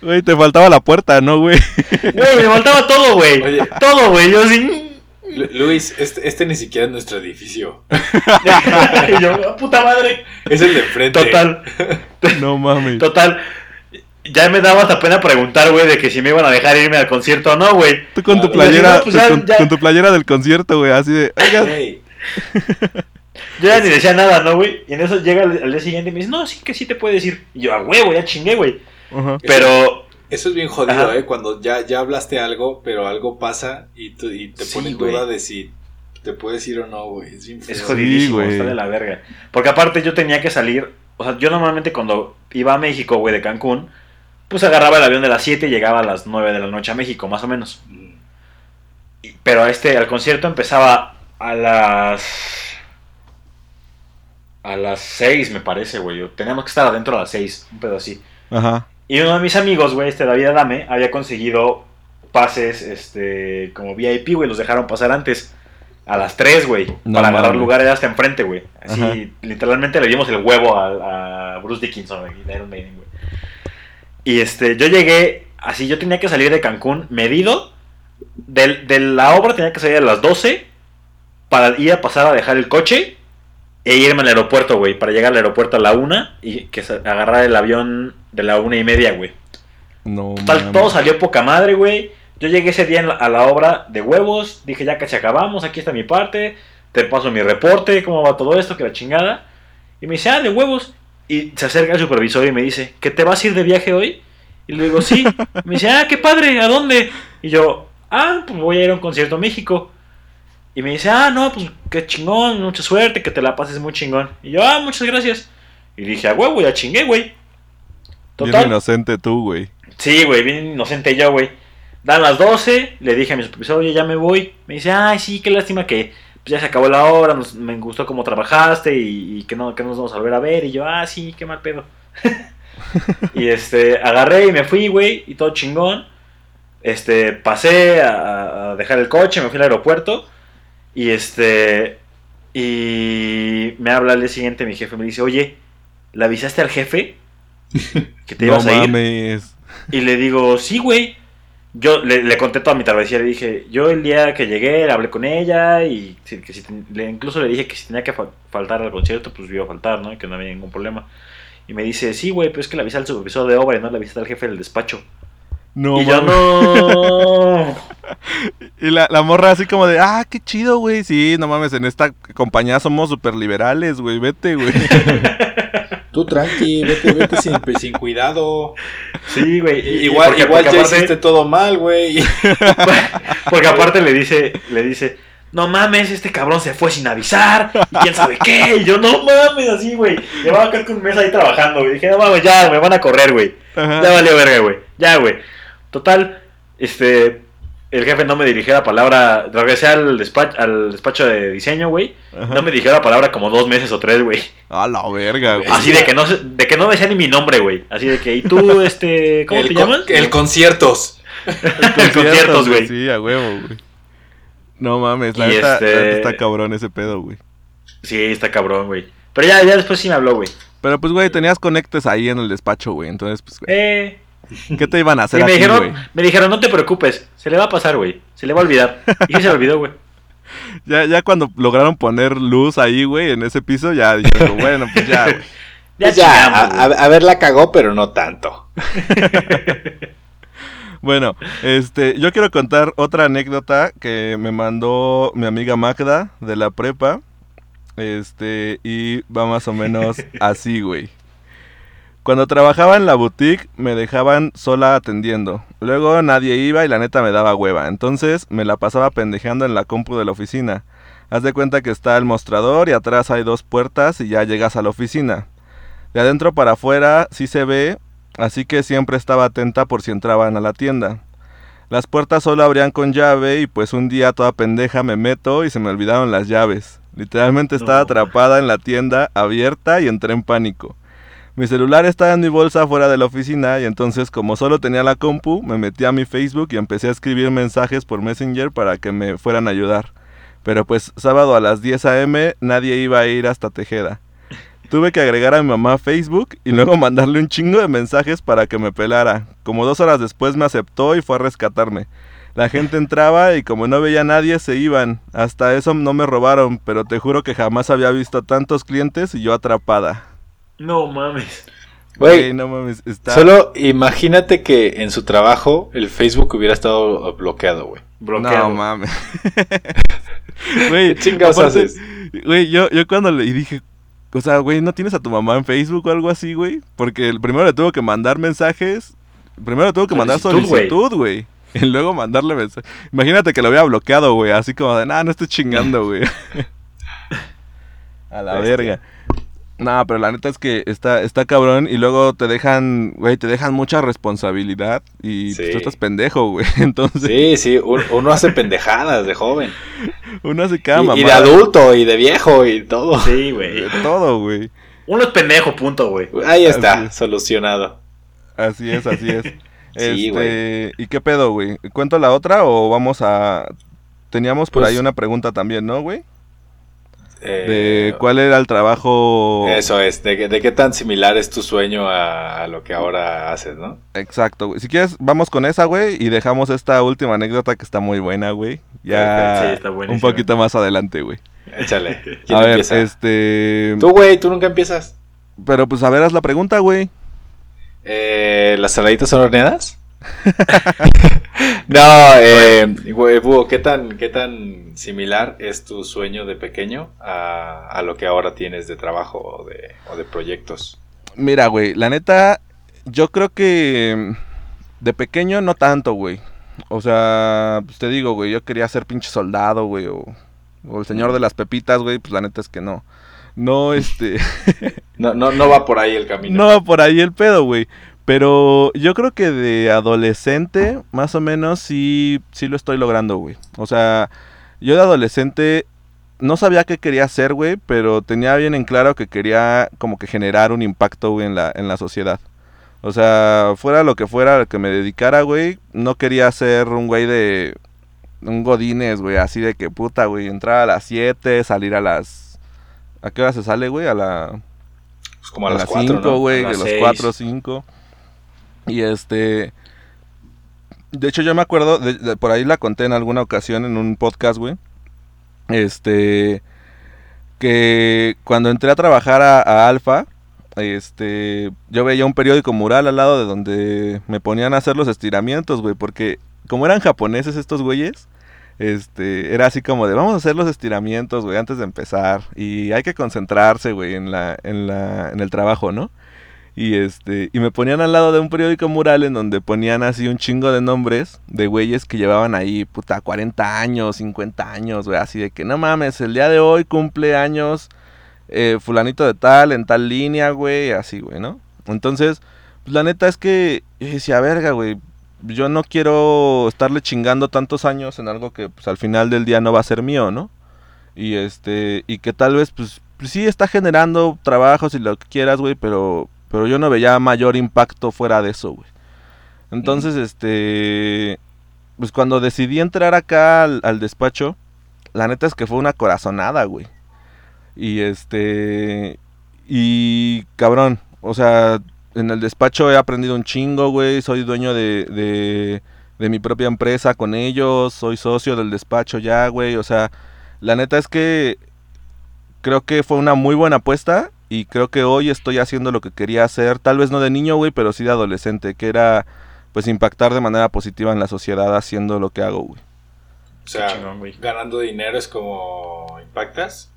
Güey, te faltaba la puerta, ¿no, güey? <laughs> güey, me faltaba todo, güey. Oye. Todo, güey. Yo así, Lu- Luis, este, este ni siquiera es nuestro edificio. <laughs> y yo, puta madre. Es el de enfrente. Total. <laughs> No mames. Total. Ya me daba hasta pena preguntar, güey, de que si me iban a dejar irme al concierto o no, güey. Tú con tu playera, no, pues ya- con, ya. con tu playera del concierto, güey, así de, oiga, Güey. Yo ya ni decía nada, ¿no, güey? Y en eso llega al, al día siguiente y me dice, no, sí que sí te puedes ir. Y yo, a huevo, ya chingué, güey. Pero, Eso es bien jodido, Ajá. ¿eh? Cuando ya, ya hablaste algo, pero algo pasa y, tú- y te Sí, pone duda de si te puedes ir o no, güey. Es jodidísimo, güey. está de la verga. Porque aparte yo tenía que salir, o sea, yo normalmente cuando iba a México, güey, de Cancún, pues agarraba el avión de las 7 y llegaba a las 9 de la noche a México, más o menos. Mm. Y- Pero este, al concierto empezaba a las... A las 6, me parece, güey. Teníamos que estar adentro a las 6, un pedo así. Ajá. Y uno de mis amigos, güey, este David Adame, había conseguido pases, este, como VIP, güey, los dejaron pasar antes. A las 3, güey, No para agarrar mames. lugares hasta enfrente, güey. Así, Ajá. literalmente le dimos el huevo a, a Bruce Dickinson, güey, Iron Maiden, güey. Y este, yo llegué, así, yo tenía que salir de Cancún medido. del- de la obra tenía que salir a las 12 para ir a pasar a dejar el coche e irme al aeropuerto, güey, para llegar al aeropuerto a la una y que agarrar el avión de la una y media, güey. No. Total, todo salió poca madre, güey. Yo llegué ese día la- a la obra de huevos, dije ya casi acabamos, aquí está mi parte, te paso mi reporte, cómo va todo esto, que la chingada. Y me dice, ah, de huevos. Y se acerca el supervisor y me dice, ¿que te vas a ir de viaje hoy? Y le digo, sí. <laughs> Me dice, ah, qué padre, ¿a dónde? Y yo, ah, pues voy a ir a un concierto a México. Y me dice, ah, no, pues qué chingón, mucha suerte, que te la pases muy chingón. Y yo, ah, muchas gracias. Y dije, a huevo, ya chingué, güey. Bien inocente tú, güey. Sí, güey, bien inocente yo, güey. Dan las 12, le dije a mi supervisor, oye, ya me voy. Me dice, ay, sí, qué lástima que pues, ya se acabó la hora, nos- me gustó cómo trabajaste y, y que, no, que no nos vamos a volver a ver. Y yo, ah, sí, qué mal pedo. <laughs> y este, agarré y me fui, güey, y todo chingón. Este, pasé a, a dejar el coche, me fui al aeropuerto. Y este, y me habla al día siguiente mi jefe, me dice, oye, ¿le avisaste al jefe? <laughs> Que te no ibas a ir. Y le digo, sí, güey. Yo le, le conté toda mi travesía, le dije, yo el día que llegué hablé con ella y que si le- incluso le dije que si tenía que fa- faltar al concierto, pues iba a faltar, ¿no? Y que no había ningún problema. Y me dice, sí, güey, pero es que le avisé al supervisor de obra y no le avisé al jefe del despacho. No, y yo no. <laughs> Y la, la morra así como de, ah, qué chido, güey. Sí, no mames, en esta compañía somos súper liberales, güey. Vete, güey. <laughs> Tú tranqui, vete, vete sin, <laughs> sin cuidado. Sí, güey. Igual, porque- igual porque ya aparte- hiciste todo mal, güey. <laughs> <laughs> Porque aparte le dice, le dice, no mames, este cabrón se fue sin avisar, y quién sabe qué, y yo, no mames, así, güey. Llevaba que un mes ahí trabajando, güey. Dije, no mames, ya, me van a correr, güey. Ya valió verga, güey. Ya, güey. Total, este, el jefe no me dirigió la palabra, regresé al despacho, al despacho de diseño, güey. No me dirigió la palabra como dos meses o tres, güey. A la verga, güey. Así de que no, se- de que no decía ni mi nombre, güey. Así de que, ¿y tú, <laughs> este, cómo el te con- llamas? El conciertos. El <laughs> conciertos, güey. Sí, a huevo, güey. No mames, la neta, este- la neta está cabrón ese pedo, güey. Sí, está cabrón, güey. Pero ya, ya después sí me habló, güey. Pero pues, güey, tenías conectes ahí en el despacho, güey. Entonces, pues, güey, Eh, <laughs> ¿qué te iban a hacer y me aquí, dijeron, me dijeron, no te preocupes, se le va a pasar, güey. Se le va a olvidar. Y se le olvidó, güey. <laughs> Ya, ya cuando lograron poner luz ahí, güey, en ese piso, ya dijeron, bueno, pues ya, <laughs> güey. Ya, Pues ya, a- a ver, la cagó, pero no tanto. Bueno, este, yo quiero contar otra anécdota que me mandó mi amiga Magda de la prepa. Este, y va más o menos así, güey. Cuando trabajaba en la boutique me dejaban sola atendiendo. Luego nadie iba y la neta me daba hueva. Entonces me la pasaba pendejeando en la compu de la oficina. Haz de cuenta que está el mostrador y atrás hay dos puertas y ya llegas a la oficina. De adentro para afuera sí se ve, así que siempre estaba atenta por si entraban a la tienda. Las puertas solo abrían con llave y pues un día toda pendeja me meto y se me olvidaron las llaves. Literalmente estaba atrapada en la tienda abierta y entré en pánico. Mi celular estaba en mi bolsa fuera de la oficina y entonces como solo tenía la compu, me metí a mi Facebook y empecé a escribir mensajes por Messenger para que me fueran a ayudar. Pero pues sábado a las 10 a.m. nadie iba a ir hasta Tejeda. Tuve que agregar a mi mamá a Facebook y luego <laughs> mandarle un chingo de mensajes para que me pelara. Como dos horas después me aceptó y fue a rescatarme. La gente entraba y como no veía a nadie se iban. Hasta eso no me robaron, pero te juro que jamás había visto tantos clientes y yo atrapada. No mames. Güey, no mames, está... Solo imagínate que en su trabajo el Facebook hubiera estado bloqueado, güey. Bloqueado. No mames. <laughs> Güey, ¿Qué chingados aparte, haces? Güey, yo, yo cuando le dije, o sea, güey, ¿no tienes a tu mamá en Facebook o algo así, güey? Porque el primero le tuvo que mandar mensajes. Primero le tuvo que mandar Solicitud, güey. solicitud, güey. <laughs> Y luego mandarle mensaje. Imagínate que lo había bloqueado, güey. Así como de, nah, no estoy chingando, güey. <laughs> a la Bestia. verga. No, pero la neta es que está, está cabrón y luego te dejan, güey, te dejan mucha responsabilidad y pues, tú estás pendejo, güey. <laughs> Entonces, Sí, sí, un- uno hace pendejadas de joven. uno hace cada Y, y de adulto, y de viejo, y todo. Sí, güey. De todo, güey. Uno es pendejo, punto, güey. Ahí está, Así solucionado. Así es, así es. <laughs> Sí, este, ¿y qué pedo, güey? ¿Cuento la otra o vamos a teníamos por Pues- ahí una pregunta también, ¿no, güey? Eh, De cuál era el trabajo Eso es, de, qué tan similar es tu sueño a, a lo que ahora haces, ¿no? Exacto, güey. Si quieres, vamos con esa, güey, y dejamos esta última anécdota que está muy buena, güey. Ya Sí, está un poquito más adelante, güey. Échale. <laughs> ¿Quién A ver, empieza? este, Tú, güey, tú nunca empiezas. pero pues a ver, haz la pregunta, güey. Eh, ¿Las saladitas son horneadas? <laughs> no, eh, Búho, ¿qué tan, ¿qué tan similar es tu sueño de pequeño a, a lo que ahora tienes de trabajo o de, o de proyectos? Mira, güey, la neta, yo creo que mm, de pequeño no tanto, güey. O sea, pues te digo, güey, yo quería ser pinche soldado, güey, o, o el señor de las pepitas, güey, pues la neta es que no. No, este, <laughs> No, no, no va por ahí el camino. no va por ahí el pedo, güey. Pero yo creo que de adolescente, más o menos, sí, sí lo estoy logrando, güey. O sea, yo de adolescente no sabía qué quería hacer, güey, pero tenía bien en claro que quería como que generar un impacto, güey, en la, en la sociedad. O sea, fuera lo que fuera al que me dedicara, güey, no quería ser un güey de... Un godines, güey, así de que puta, güey, entrar a las 7, salir a las... ¿A qué hora se sale, güey? A la... Pues como a, A las las cuatro, 5, ¿no? güey, A las los seis. 4 o 5. Y este. De hecho, yo me acuerdo, de- por ahí la conté en alguna ocasión en un podcast, güey. Este. Que cuando entré a trabajar a, a Alfa, este. Yo veía un periódico mural al lado de donde me ponían a hacer los estiramientos, güey. Porque como eran japoneses estos güeyes. Este, era así como de, vamos a hacer los estiramientos, güey, antes de empezar. Y hay que concentrarse, güey, en la, en la, en el trabajo, ¿no? Y este, y me ponían al lado de un periódico mural en donde ponían así un chingo de nombres de güeyes que llevaban ahí, puta, 40 años, 50 años, güey, así de que no mames, el día de hoy cumple años eh, fulanito de tal, en tal línea, güey, así, güey, ¿no? Entonces, pues la neta es que yo decía, verga, güey, yo no quiero estarle chingando tantos años en algo que pues al final del día no va a ser mío, ¿no? Y este, y que tal vez pues, pues sí está generando trabajos y lo que quieras, güey, pero pero yo no veía mayor impacto fuera de eso, güey. Entonces, este pues cuando decidí entrar acá al, al despacho, la neta es que fue una corazonada, güey. Y este y cabrón, o sea, en el despacho he aprendido un chingo, güey. Soy dueño de, de, de mi propia empresa con ellos. Soy socio del despacho ya, güey. O sea, la neta es que creo que fue una muy buena apuesta. Y creo que hoy estoy haciendo lo que quería hacer. Tal vez no de niño, güey, pero sí de adolescente. Que era, pues, impactar de manera positiva en la sociedad haciendo lo que hago, güey. O sea, Qué chingón, güey. ganando dinero es como impactas.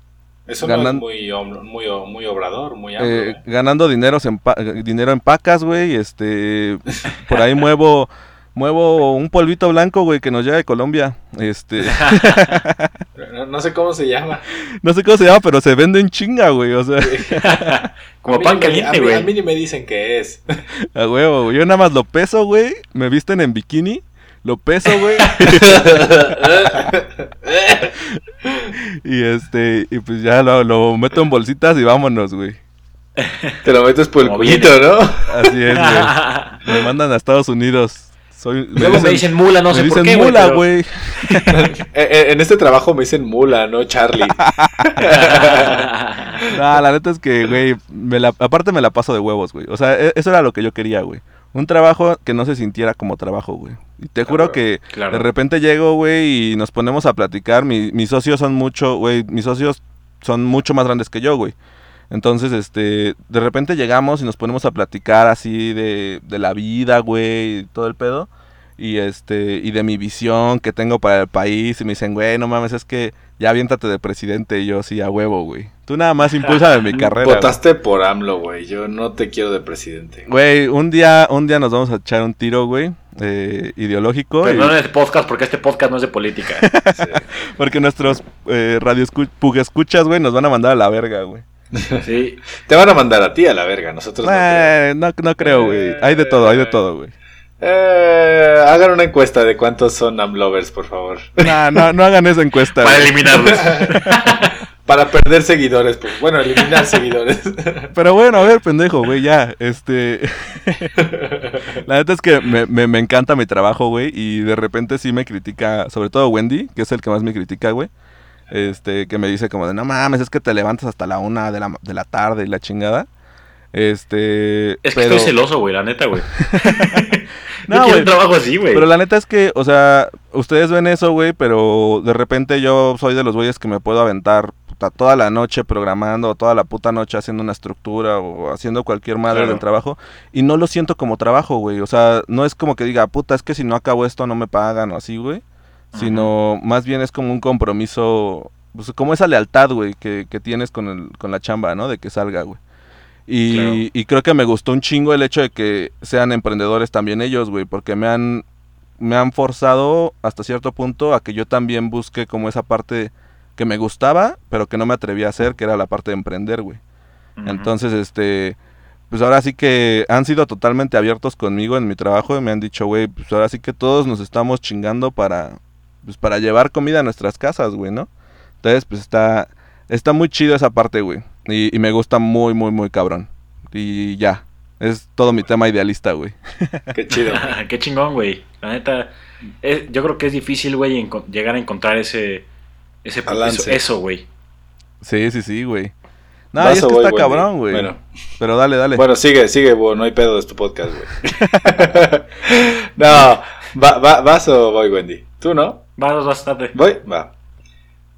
Eso Ganan- no es muy, hom- muy, muy obrador, muy amplio. Eh, ¿eh? ganando dinero en, pa- dinero en pacas, güey. Este, por ahí muevo, muevo un polvito blanco, güey, que nos llega de Colombia. Este, <laughs> No, no sé cómo se llama. no sé cómo se llama, pero se vende en chinga, güey. O sea, <laughs> Como pan caliente, a mí- A güey. mí ni me dicen qué es. <laughs> a huevo, güey. Yo nada más lo peso, güey. Me visten en bikini. Lo peso, güey. y este, y pues ya lo, lo meto en bolsitas y vámonos, güey. Te lo metes por el Como cullito, ¿no? Así es, güey. Me mandan a Estados Unidos. Soy, me Luego me dicen mula, no me sé por dicen qué, güey. mula, güey. <laughs> Eh, eh, en este trabajo me dicen mula, no Charlie. <laughs> No, la neta es que, güey, me la- aparte me la paso de huevos, güey. O sea, e- eso era lo que yo quería, güey. Un trabajo que no se sintiera como trabajo, güey. Y te juro que Claro. de repente llego, güey, y nos ponemos a platicar. Mi- mis socios son mucho, güey, mis socios son mucho más grandes que yo, güey. Entonces, este, de repente llegamos y nos ponemos a platicar así de, de la vida, güey, y todo el pedo. Y este, y de mi visión que tengo para el país. Y me dicen, güey, no mames, es que ya aviéntate de presidente. Y yo, sí, a huevo, güey. Tú nada más impulsa de mi <laughs> carrera. güey. Votaste por AMLO, güey. Yo no te quiero de presidente. Güey, un día, un día nos vamos a echar un tiro, güey, eh, ideológico. Pero y- no en este podcast, porque este podcast no es de política. <laughs> Sí. <laughs> porque nuestros eh, radio escuchas, güey, nos van a mandar a la verga, güey. Sí. <laughs> Te van a mandar a ti a la verga, nosotros no. creo. Eh, no, no creo, güey. Hay de todo, hay de todo, güey. Eh, hagan una encuesta de cuántos son AMLovers, por favor. Nah, no, no hagan esa encuesta. Para eliminarlos. <laughs> Para perder seguidores, pues. Bueno, eliminar seguidores. <laughs> Pero bueno, a ver, pendejo, güey, ya. Este. La neta es que me, me, me encanta mi trabajo, güey. Y de repente sí me critica, sobre todo Wendy, que es el que más me critica, güey. Este, que me dice como de, no mames, es que te levantas hasta la una de la, de la tarde y la chingada. Este. Es que pero- estoy celoso, güey, la neta, güey. <laughs> No, Yo quiero un trabajo así, güey. Pero la neta es que, o sea, ustedes ven eso, güey, pero de repente yo soy de los güeyes que me puedo aventar puta, toda la noche programando, toda la puta noche haciendo una estructura o haciendo cualquier madre Claro. del trabajo y no lo siento como trabajo, güey. O sea, no es como que diga, puta, es que si no acabo esto no me pagan o así, güey. Sino más bien es como un compromiso, pues, como esa lealtad, güey, que, que tienes con, el, con la chamba, ¿no? De que salga, güey. Y, Claro. y creo que me gustó un chingo el hecho de que sean emprendedores también ellos, güey, porque me han, me han forzado hasta cierto punto a que yo también busque como esa parte que me gustaba, pero que no me atrevía a hacer, que era la parte de emprender, güey. Entonces, este, pues ahora sí que han sido totalmente abiertos conmigo en mi trabajo y me han dicho, güey, pues ahora sí que todos nos estamos chingando para, pues para llevar comida a nuestras casas, güey, ¿no? Entonces, pues está, está muy chido esa parte, güey. Y, y me gusta muy, muy, muy cabrón. Y ya, es todo mi tema idealista, güey. <laughs> Qué chido. <laughs> Qué chingón, güey. La neta, es- yo creo que es difícil, güey, llegar a encontrar ese, ese Balance. eso- güey. Sí, sí, sí, güey. No, y es que voy, está cabrón, güey. Bueno, Pero dale, dale. bueno, sigue, sigue, Búho, no hay pedo de tu podcast, güey. <laughs> no, va, va, ¿vas o voy, Wendy? ¿Tú no? Vas bastante. ¿Voy? Va.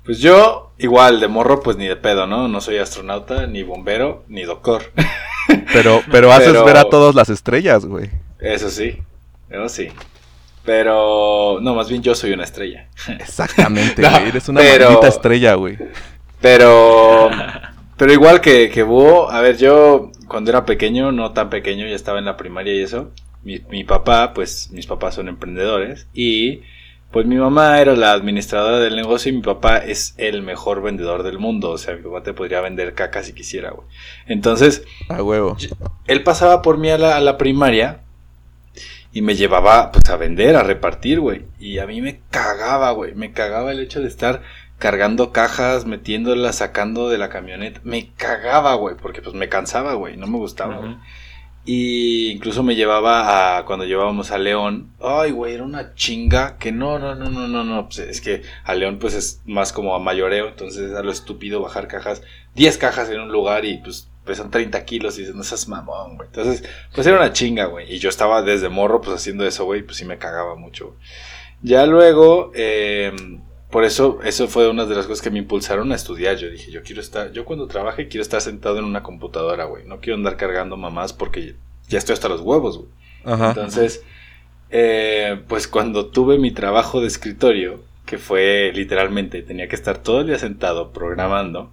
Pues yo, igual, de morro, pues ni de pedo, ¿no? No soy astronauta, ni bombero, ni doctor. <laughs> Pero, pero haces Pero- ver a todas las estrellas, güey. Eso sí, eso sí. Pero, no, más bien yo soy una estrella. <laughs> Exactamente, No, güey. Eres una pero- maldita estrella, güey. Pero, <laughs> pero igual que, que Búho, a ver, yo cuando era pequeño, no tan pequeño, ya estaba en la primaria y eso, mi, mi papá, pues mis papás son emprendedores y pues mi mamá era la administradora del negocio y mi papá es el mejor vendedor del mundo, o sea, mi papá te podría vender caca si quisiera, güey. Entonces, A huevo. él pasaba por mí a la, a la primaria y me llevaba pues a vender, a repartir, güey. Y a mí me cagaba, güey. Me cagaba el hecho de estar cargando cajas, metiéndolas, sacando de la camioneta. Me cagaba, güey, porque pues me cansaba, güey. No me gustaba, güey. Y incluso me llevaba a cuando llevábamos a León. Ay, güey, era una chinga que no, no, no, no, no, no. Pues es que a León pues es más como a mayoreo, entonces es a lo estúpido bajar cajas, 10 cajas en un lugar y pues pesan 30 kilos y dices, no seas mamón, güey. Entonces, pues era una chinga, güey. Y yo estaba desde morro pues haciendo eso, güey, pues sí me cagaba mucho. güey. Ya luego, eh, por eso, eso fue una de las cosas que me impulsaron a estudiar. Yo dije, yo quiero estar, yo cuando trabaje quiero estar sentado en una computadora, güey. No quiero andar cargando mamás porque ya estoy hasta los huevos, güey. Ajá. Entonces, eh, pues cuando tuve mi trabajo de escritorio, que fue literalmente, tenía que estar todo el día sentado programando,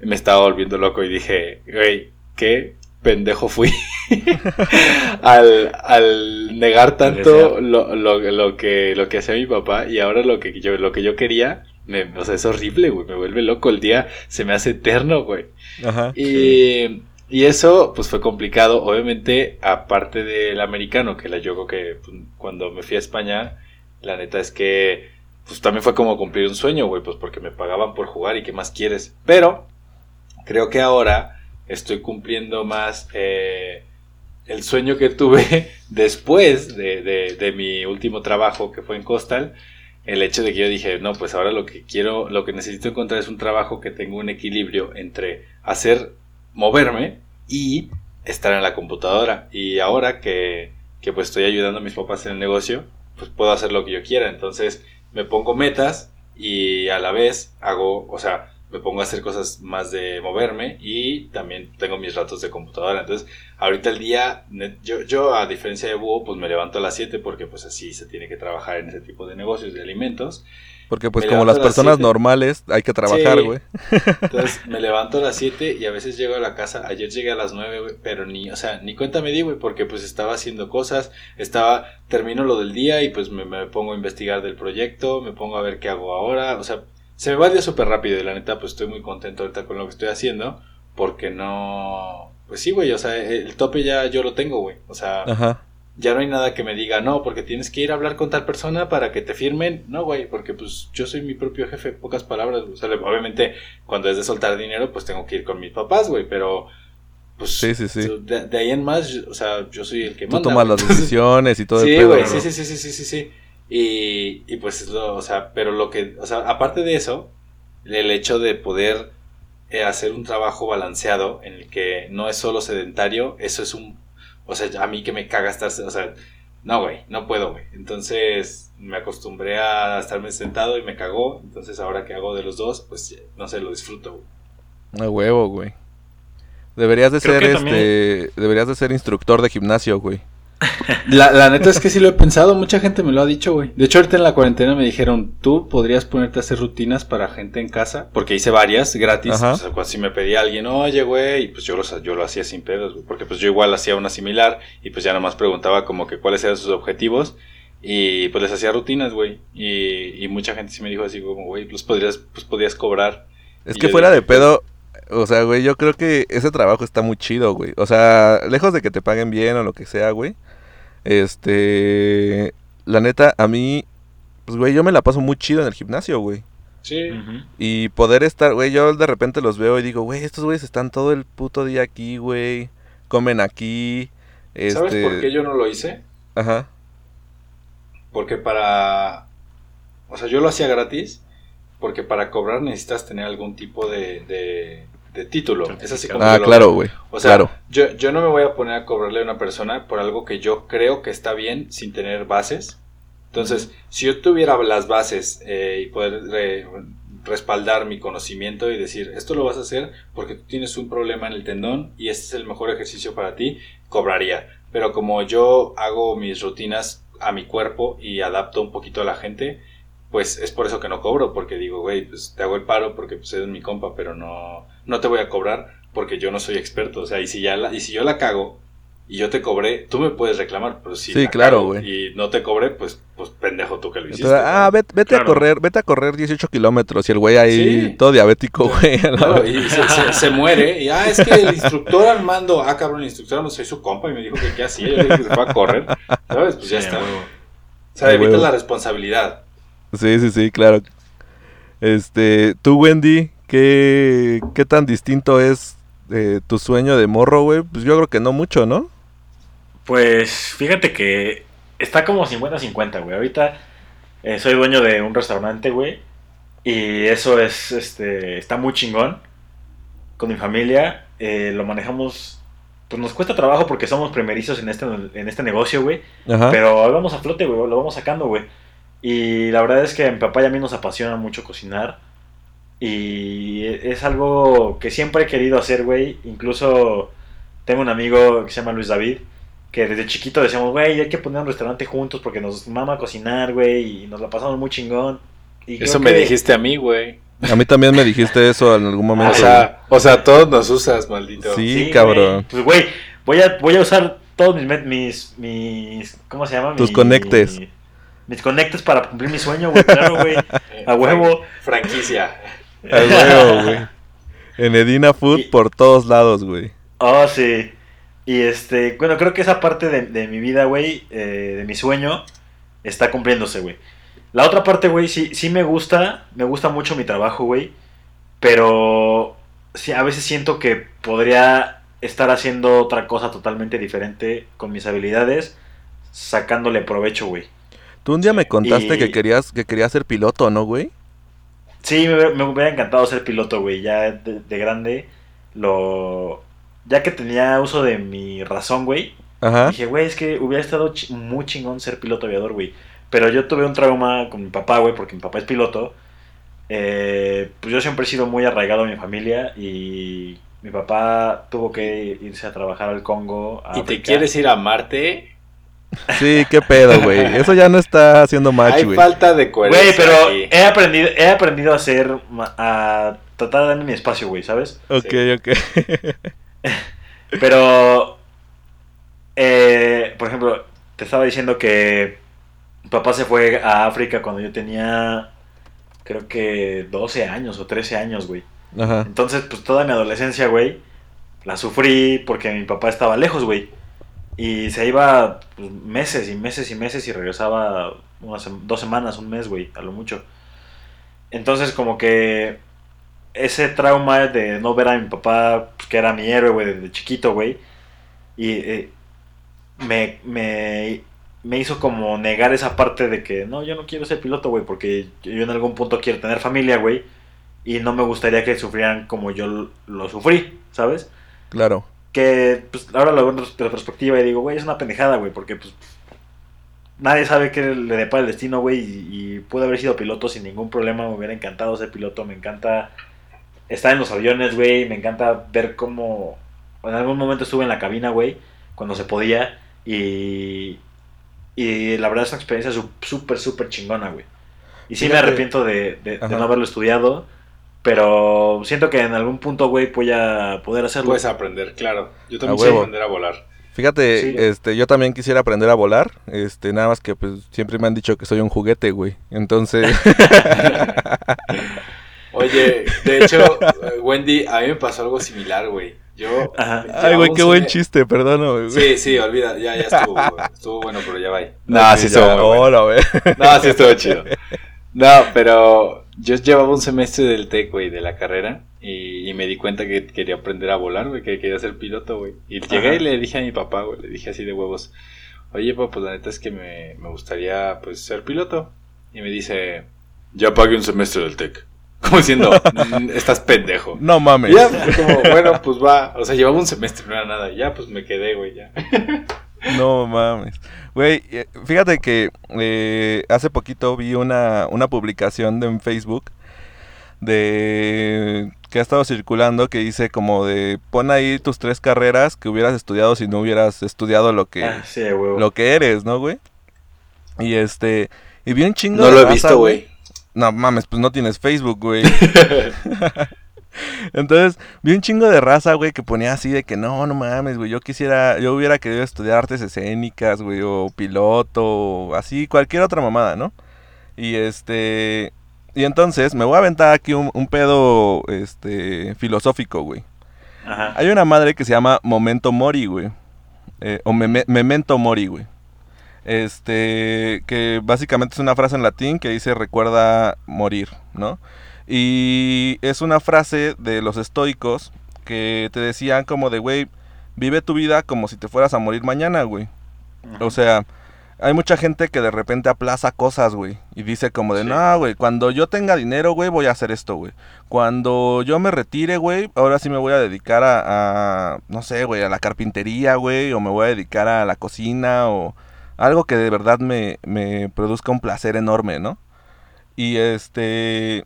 me estaba volviendo loco y dije, güey, qué pendejo fui <laughs> al, al negar tanto lo, lo, lo que, lo que hacía mi papá y ahora lo que yo, lo que yo quería, me, o sea, es horrible, güey, me vuelve loco, el día se me hace eterno, güey. Ajá. Y, y eso pues fue complicado, obviamente, aparte del americano, que la yo creo que pues, cuando me fui a España, la neta es que pues también fue como cumplir un sueño, güey, pues porque me pagaban por jugar y qué más quieres. Pero creo que ahora estoy cumpliendo más eh, el sueño que tuve <laughs> después de, de- de mi último trabajo que fue en Costal. El hecho de que yo dije, no, pues ahora lo que quiero, lo que necesito encontrar es un trabajo que tenga un equilibrio entre hacer, moverme y estar en la computadora. Y ahora que, que pues estoy ayudando a mis papás en el negocio, pues puedo hacer lo que yo quiera. Entonces me pongo metas y a la vez hago, o sea, me pongo a hacer cosas más de moverme y también tengo mis ratos de computadora. Entonces, ahorita el día, yo, yo a diferencia de Búho, pues me levanto a las 7 porque pues así se tiene que trabajar en ese tipo de negocios de alimentos. Porque pues Me como las personas siete. normales hay que trabajar, Sí. güey. Entonces <laughs> me levanto a las 7 y a veces llego a la casa. Ayer llegué a las 9, güey, pero ni, o sea, ni cuenta me di, güey, porque pues estaba haciendo cosas, estaba, termino lo del día y pues me, me pongo a investigar del proyecto, me pongo a ver qué hago ahora, o sea, se me va el día súper rápido y la neta pues estoy muy contento ahorita con lo que estoy haciendo, porque no, pues sí, güey, o sea, el tope ya yo lo tengo, güey, o sea, Ajá. ya no hay nada que me diga, no, porque tienes que ir a hablar con tal persona para que te firmen. No, güey, porque pues yo soy mi propio jefe, pocas palabras. O sea, obviamente, cuando es de soltar dinero, pues tengo que ir con mis papás, güey, pero pues Sí, sí, sí. De, de ahí en más, yo- o sea, yo soy el que Tú manda. tomas güey. las decisiones y todo el Sí, pedo. güey, ¿no? sí, sí, sí, sí, sí, sí. Y, y pues, es lo- o sea, pero lo que, o sea, aparte de eso, el hecho de poder eh, hacer un trabajo balanceado en el que no es solo sedentario, eso es un, o sea, a mí que me caga estar, o sea, no, güey, no puedo, güey. Entonces me acostumbré a estarme sentado y me cagó, entonces ahora que hago de los dos, pues, no sé, lo disfruto, güey. A huevo, güey. Deberías de Creo ser este, deberías de ser instructor de gimnasio, güey. La, la neta es que sí lo he pensado, mucha gente me lo ha dicho, güey. De hecho, ahorita en la cuarentena me dijeron, tú podrías ponerte a hacer rutinas para gente en casa, porque hice varias gratis. Ajá. O sea, cuando si me pedía alguien, oye, güey, y pues yo lo, yo lo hacía sin pedos, güey, porque pues yo igual hacía una similar y pues ya nomás preguntaba como que cuáles eran sus objetivos y pues les hacía rutinas, güey. Y, y mucha gente sí me dijo así como, güey, pues podrías, pues podías cobrar. Es Y que fuera dije, de pedo, o sea, güey, yo creo que ese trabajo está muy chido, güey. O sea, lejos de que te paguen bien o lo que sea, güey. Este, la neta, a mí, pues, güey, yo me la paso muy chido en el gimnasio, güey. Sí. Y poder estar, güey, yo de repente los veo y digo, güey, estos güeyes están todo el puto día aquí, güey. Comen aquí. Este, ¿Sabes por qué yo no lo hice? Ajá. Porque para... O sea, yo lo hacía gratis porque para cobrar necesitas tener algún tipo de, de, de título. Es así como Ah, claro, güey. O sea, claro. yo, yo no me voy a poner a cobrarle a una persona por algo que yo creo que está bien sin tener bases. Entonces, si yo tuviera las bases eh, y poder re- respaldar mi conocimiento y decir, esto lo vas a hacer porque tú tienes un problema en el tendón y este es el mejor ejercicio para ti, cobraría. Pero como yo hago mis rutinas a mi cuerpo y adapto un poquito a la gente, pues es por eso que no cobro, porque digo, güey, pues te hago el paro porque pues eres mi compa, pero no, no te voy a cobrar porque yo no soy experto. O sea, y si, ya la, y si yo la cago y yo te cobré, tú me puedes reclamar, pero si Sí, la claro, güey. y no te cobré, pues, pues pendejo tú que lo hiciste. Entonces, ah, vete, vete a correr, vete a correr 18 kilómetros y el güey ahí Sí. todo diabético, güey. No, y se, se- se muere. Y ah, es que el instructor Armando, ah, cabrón, el instructor no soy su compa y me dijo que qué hacía. Yo le dije que se fue a correr. ¿Sabes? Pues ya Sí, está. O sea, A evitas huevo. la responsabilidad. Sí, sí, sí, claro. Este, tú, Wendy, ¿qué, qué tan distinto es eh, tu sueño de morro, güey? Pues yo creo que no mucho, ¿no? Pues fíjate que está como 50-50, güey. Ahorita eh, soy dueño de un restaurante, güey. Y eso es, este, está muy chingón. Con mi familia eh, lo manejamos, pues nos cuesta trabajo porque somos primerizos en este, en este negocio, güey. Pero ahí vamos a flote, güey, lo vamos sacando, güey. Y la verdad es que a mi papá y a mí nos apasiona mucho cocinar. Y es algo que siempre he querido hacer, güey. Incluso tengo un amigo que se llama Luis David, que desde chiquito decíamos, güey, hay que poner un restaurante juntos porque nos mama cocinar, güey, y nos la pasamos muy chingón. Y Eso me que- dijiste a mí, güey. A mí también me dijiste eso en algún momento. O sea, o sea, todos nos usas, maldito. Sí. cabrón. Pues, güey, voy a, voy a usar todos mis, mis, mis, ¿cómo se llama? Tus Mi- conectes. Mis conectes para cumplir mi sueño, güey, claro, güey. <laughs> Eh, A huevo. fran- franquicia. Güey. <laughs> En Edina Food Y- por todos lados, güey. Oh, sí. Y este, bueno, creo que esa parte de, de mi vida, güey, eh, de mi sueño, está cumpliéndose, güey. La otra parte, güey, sí, sí me gusta, me gusta mucho mi trabajo, güey, pero sí, a veces siento que podría estar haciendo otra cosa totalmente diferente con mis habilidades, sacándole provecho, güey. Tú un día me contaste Y- que querías que querías ser piloto, ¿no, güey? Sí, me, me hubiera encantado ser piloto, güey. Ya de, de grande, lo... Ya que tenía uso de mi razón, güey, Ajá. Dije, güey, es que hubiera estado muy chingón ser piloto aviador, güey. Pero yo tuve un trauma con mi papá, güey, porque mi papá es piloto. eh, pues yo siempre he sido muy arraigado a mi familia y mi papá tuvo que irse a trabajar al Congo. a ¿Y te quieres ir a Marte? Sí, qué pedo, güey. Eso ya no está haciendo match, Hay güey. falta de Güey, coherencia pero aquí. he aprendido, he aprendido a hacer, ma- a tratar de darme mi espacio, güey, ¿sabes? Ok, ok. <laughs> Pero, eh, por ejemplo, te estaba diciendo que mi papá se fue a África cuando yo tenía, creo que 12 años o 13 años, güey. Ajá. Entonces, pues toda mi adolescencia, güey, la sufrí porque mi papá estaba lejos, güey. Y se iba pues, meses y meses y meses y regresaba unas dos semanas, un mes, güey, a lo mucho. Entonces, como que ese trauma de no ver a mi papá, pues, que era mi héroe, güey, desde chiquito, güey, y eh, me, me, me hizo como negar esa parte de que no, yo no quiero ser piloto, güey, porque yo en algún punto quiero tener familia, güey, y no me gustaría que sufrieran como yo lo sufrí, ¿sabes? Claro. Que pues ahora lo veo en retrospectiva y digo, güey, es una pendejada, güey, porque pues nadie sabe qué le depara el destino, güey, y, y pude haber sido piloto sin ningún problema, me hubiera encantado ser piloto, me encanta estar en los aviones, güey, me encanta ver cómo en algún momento estuve en la cabina, güey, cuando se podía y y la verdad es una experiencia súper, súper chingona, güey. Y sí me arrepiento de, de- no haberlo estudiado, pero siento que en algún punto, güey, voy a poder hacerlo. Puedes aprender, claro. Yo también huevo. aprender a volar. Fíjate, Sí. este, yo también quisiera aprender a volar, este, nada más que pues siempre me han dicho que soy un juguete, güey. Entonces, <laughs> Oye, de hecho, <laughs> Wendy, a mí me pasó algo similar, güey. Yo. Ajá. ay, güey, qué buen chiste, perdóname, güey. Sí, sí, olvida, ya, ya estuvo, güey. Estuvo bueno, pero ya va. No, sí estuvo bueno. Hola, güey. No, sí estuvo chido. No, pero yo llevaba un semestre del TEC, güey, de la carrera. Y, y me di cuenta que quería aprender a volar, güey, que quería ser piloto, güey. Y llegué Ajá. y le dije a mi papá, güey, le dije así de huevos. Oye, papá, pues la neta es que me, me gustaría, pues, ser piloto. Y me dice, ya pagué un semestre del TEC. Como diciendo, <laughs> "Mm, estás pendejo. No mames. Y ya, pues, como, bueno, pues va. O sea, llevaba un semestre, no era nada. Ya, pues me quedé, güey, ya. <laughs> No mames. Güey, eh, fíjate que eh, hace poquito vi una, una publicación de, en Facebook de que ha estado circulando que dice como de pon ahí tus tres carreras que hubieras estudiado si no hubieras estudiado lo que Ah, sí, lo que eres, ¿no, güey? Y este y vi un chingo No de lo he visto, güey. No mames, pues no tienes Facebook, güey. <laughs> <laughs> Entonces, vi un chingo de raza, güey, que ponía así de que no, no mames, güey, yo quisiera, yo hubiera querido estudiar artes escénicas, güey, o piloto, o así, cualquier otra mamada, ¿no? Y este, y entonces me voy a aventar aquí un, un pedo, este, filosófico, güey. Ajá. Hay una madre que se llama Momento Mori, güey. Eh, o Meme- Memento Mori, güey. Este, que básicamente es una frase en latín que dice recuerda morir, ¿no? Y es una frase de los estoicos que te decían como de, güey, vive tu vida como si te fueras a morir mañana, güey. O sea, hay mucha gente que de repente aplaza cosas, güey. Y dice como de, Sí. no, güey, cuando yo tenga dinero, güey, voy a hacer esto, güey. Cuando yo me retire, güey, ahora sí me voy a dedicar a, a, no sé, güey, a la carpintería, güey. O me voy a dedicar a la cocina o algo que de verdad me, me produzca un placer enorme, ¿no? Y este...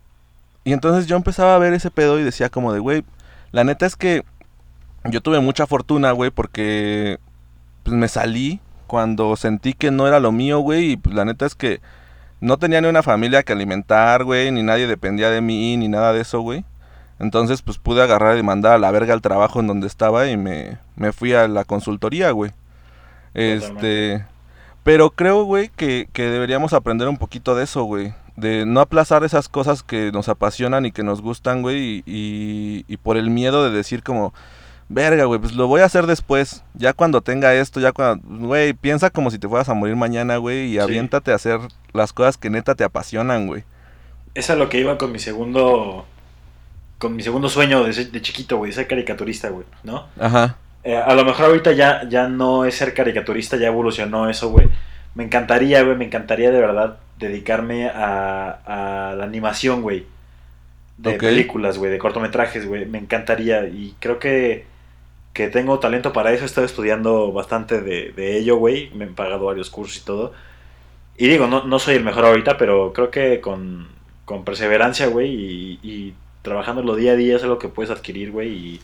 Y entonces yo empezaba a ver ese pedo y decía como de, güey, la neta es que yo tuve mucha fortuna, güey, porque pues me salí cuando sentí que no era lo mío, güey, y pues la neta es que no tenía ni una familia que alimentar, güey, ni nadie dependía de mí, ni nada de eso, güey. Entonces, pues pude agarrar y mandar a la verga el trabajo en donde estaba y me, me fui a la consultoría, güey. Este... Pero creo, güey, que, que deberíamos aprender un poquito de eso, güey. De no aplazar esas cosas que nos apasionan y que nos gustan, güey. Y, y, y por el miedo de decir como, verga, güey, pues lo voy a hacer después. Ya cuando tenga esto, ya cuando, güey, piensa como si te fueras a morir mañana, güey. Y Sí. aviéntate a hacer las cosas que neta te apasionan, güey. Esa es lo que iba con mi segundo. Con mi segundo sueño de chiquito, güey, ser caricaturista, güey, ¿no? Ajá. Eh, a lo mejor ahorita ya, ya no es ser caricaturista, ya evolucionó eso, güey. Me encantaría, güey, me encantaría de verdad dedicarme a, a la animación, güey. De películas, güey, de cortometrajes, güey. Me encantaría y creo que, que tengo talento para eso. He estado estudiando bastante de, de ello, güey. Me han pagado varios cursos y todo. Y digo, no, no soy el mejor ahorita, pero creo que con, con perseverancia, güey, y, y trabajándolo día a día es algo que puedes adquirir, güey, y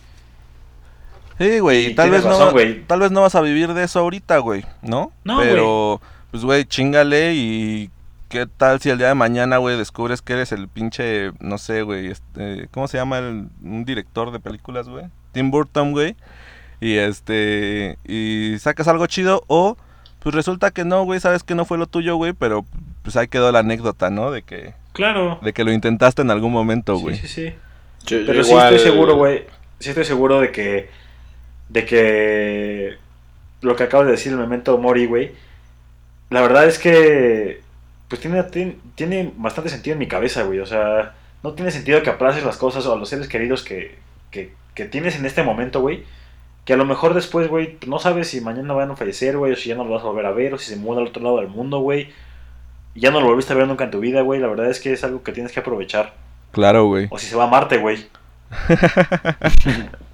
Sí, güey, Y tal vez razón, no güey. tal vez no vas a vivir de eso ahorita, güey, ¿no? No, Pero pues güey, chingale y qué tal si el día de mañana, güey, descubres que eres el pinche, no sé, güey, este, ¿cómo se llama el un director de películas, güey? Tim Burton, güey. Y este y sacas algo chido o pues resulta que no, güey, sabes que no fue lo tuyo, güey, pero pues ahí quedó la anécdota, ¿no? De que claro. de que lo intentaste en algún momento, güey. Sí, sí, sí. Yo- yo Pero sí igual- estoy seguro, güey. Sí estoy seguro de que. De que. Lo que acabas de decir, el memento Mori, güey. La verdad es que. Pues tiene, tiene, tiene bastante sentido en mi cabeza, güey. O sea, no tiene sentido que aplaces las cosas o a los seres queridos que, que, que tienes en este momento, güey. Que a lo mejor después, güey, no sabes si mañana van a fallecer, güey, o si ya no lo vas a volver a ver, o si se muda al otro lado del mundo, güey. Y ya no lo volviste a ver nunca en tu vida, güey. La verdad es que es algo que tienes que aprovechar. Claro, güey. O si se va a Marte, güey. <laughs>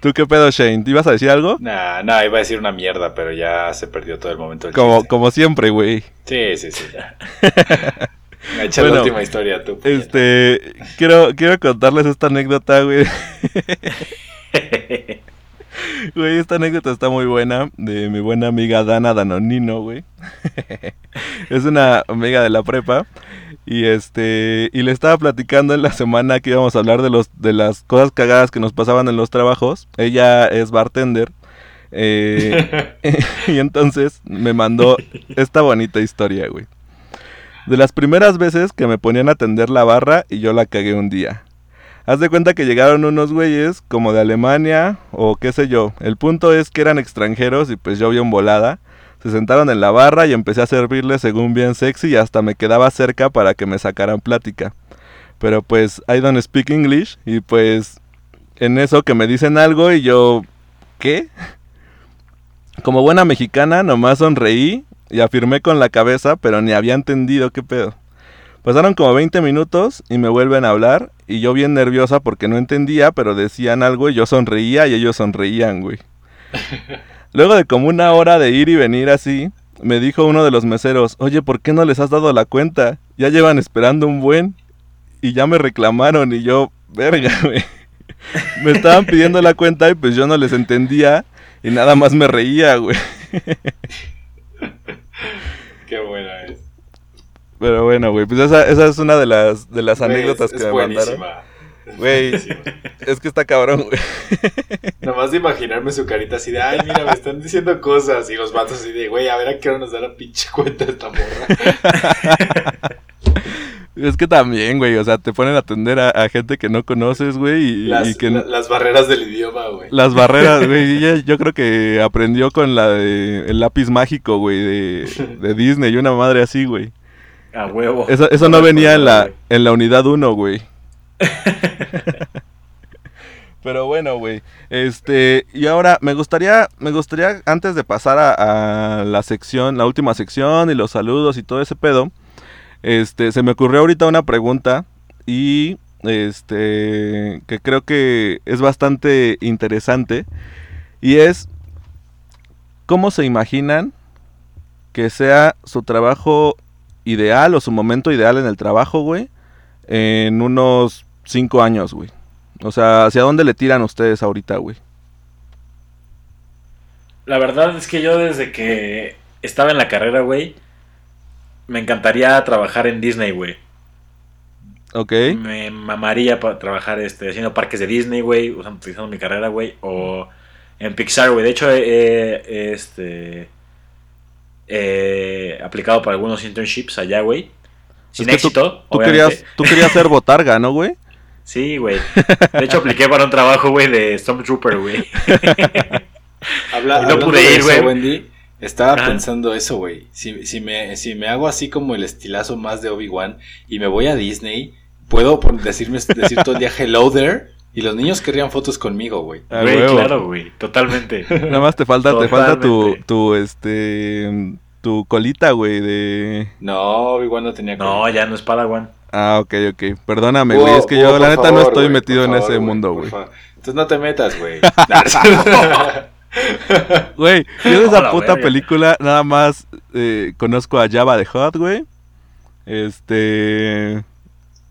¿Tú qué pedo, Shane? ¿Te ibas a decir algo? Nah, nah, iba a decir una mierda, pero ya se perdió todo el momento del Como, chiste. como siempre, güey. Sí, sí, sí. <laughs> Echa Bueno, la última historia, tú. Este, quiero, quiero contarles esta anécdota, güey. <laughs> Güey, esta anécdota está muy buena. De mi buena amiga Dana Danonino, güey. <laughs> es una amiga de la prepa. Y este, y le estaba platicando en la semana que íbamos a hablar de los, de las cosas cagadas que nos pasaban en los trabajos. Ella es bartender. Eh, <laughs> <laughs> y entonces me mandó esta bonita historia, güey. De las primeras veces que me ponían a atender la barra y yo la cagué un día. Haz de cuenta que llegaron unos güeyes como de Alemania o qué sé yo. El punto es que eran extranjeros y pues yo bien volada. Se sentaron en la barra y empecé a servirles según bien sexy y hasta me quedaba cerca para que me sacaran plática. Pero pues I don't speak English y pues en eso que me dicen algo y yo ¿qué? Como buena mexicana nomás sonreí y afirmé con la cabeza, pero ni había entendido qué pedo. Pasaron como 20 minutos y me vuelven a hablar y yo bien nerviosa porque no entendía, pero decían algo y yo sonreía y ellos sonreían, güey. <laughs> Luego de como una hora de ir y venir así, me dijo uno de los meseros, oye, ¿por qué no les has dado la cuenta? Ya llevan esperando un buen y ya me reclamaron y yo, verga, <laughs> güey. Me estaban pidiendo la cuenta y pues yo no les entendía y nada más me reía, güey. Qué buena es. Pero bueno, güey, pues esa, esa es una de las, de las anécdotas es- que me buenísima. Güey. Es que está cabrón, güey. Nomás de imaginarme su carita así de, ay, mira, me están diciendo cosas. Y los vatos así de, güey, a ver a qué hora nos da la pinche cuenta esta morra. Es que también, güey, o sea, te ponen a atender a, a gente que no conoces, güey, y, Las, y que la- las barreras del idioma, güey. las barreras, güey, yo creo que aprendió con la de el lápiz mágico, güey, de, de Disney y una madre así, güey. A huevo. Eso, eso no venía en la, en la unidad 1, güey. <laughs> Pero bueno, güey. Este, y ahora me gustaría, me gustaría, antes de pasar a, la sección, la última sección y los saludos y todo ese pedo, este, se me ocurrió ahorita una pregunta y este, que creo que es bastante interesante y es, ¿cómo se imaginan que sea su trabajo ideal o su momento ideal en el trabajo, güey, en unos cinco años, güey? O sea, ¿hacia dónde le tiran ustedes ahorita, güey? La verdad es que yo desde que estaba en la carrera, güey, me encantaría trabajar en Disney, güey. ¿Ok? Me mamaría para trabajar este, haciendo parques de Disney, güey, usando, utilizando mi carrera, güey, o en Pixar, güey. De hecho, he, he- este, he aplicado para algunos internships allá, güey. Sin Es que tú- éxito, Tú querías, tú querías ser <laughs> botarga, ¿no, güey? Sí, güey. De hecho, apliqué para un trabajo, güey, de Stormtrooper, güey. <laughs> Habla, no hablando pude de ir, güey. Wendy, estaba Ajá. pensando eso, güey. Si, si, me, si me hago así como el estilazo más de Obi-Wan y me voy a Disney, puedo decirme, decir todo el día hello there y los niños querrían fotos conmigo, güey. Ah, Güey, huevo. claro, güey. Totalmente. Nada más te falta, te falta tu, tu, este, tu colita, güey, de... No, Obi-Wan no tenía No, colita. ya no es Padawan. Ah, ok, ok. Perdóname, güey, es que Hugo, yo la neta no estoy metido en favor, ese mundo, güey. Entonces no te metas, güey. <laughs> <laughs> Güey, yo de esa puta película nada más eh, conozco a Java de Hot, güey. Este...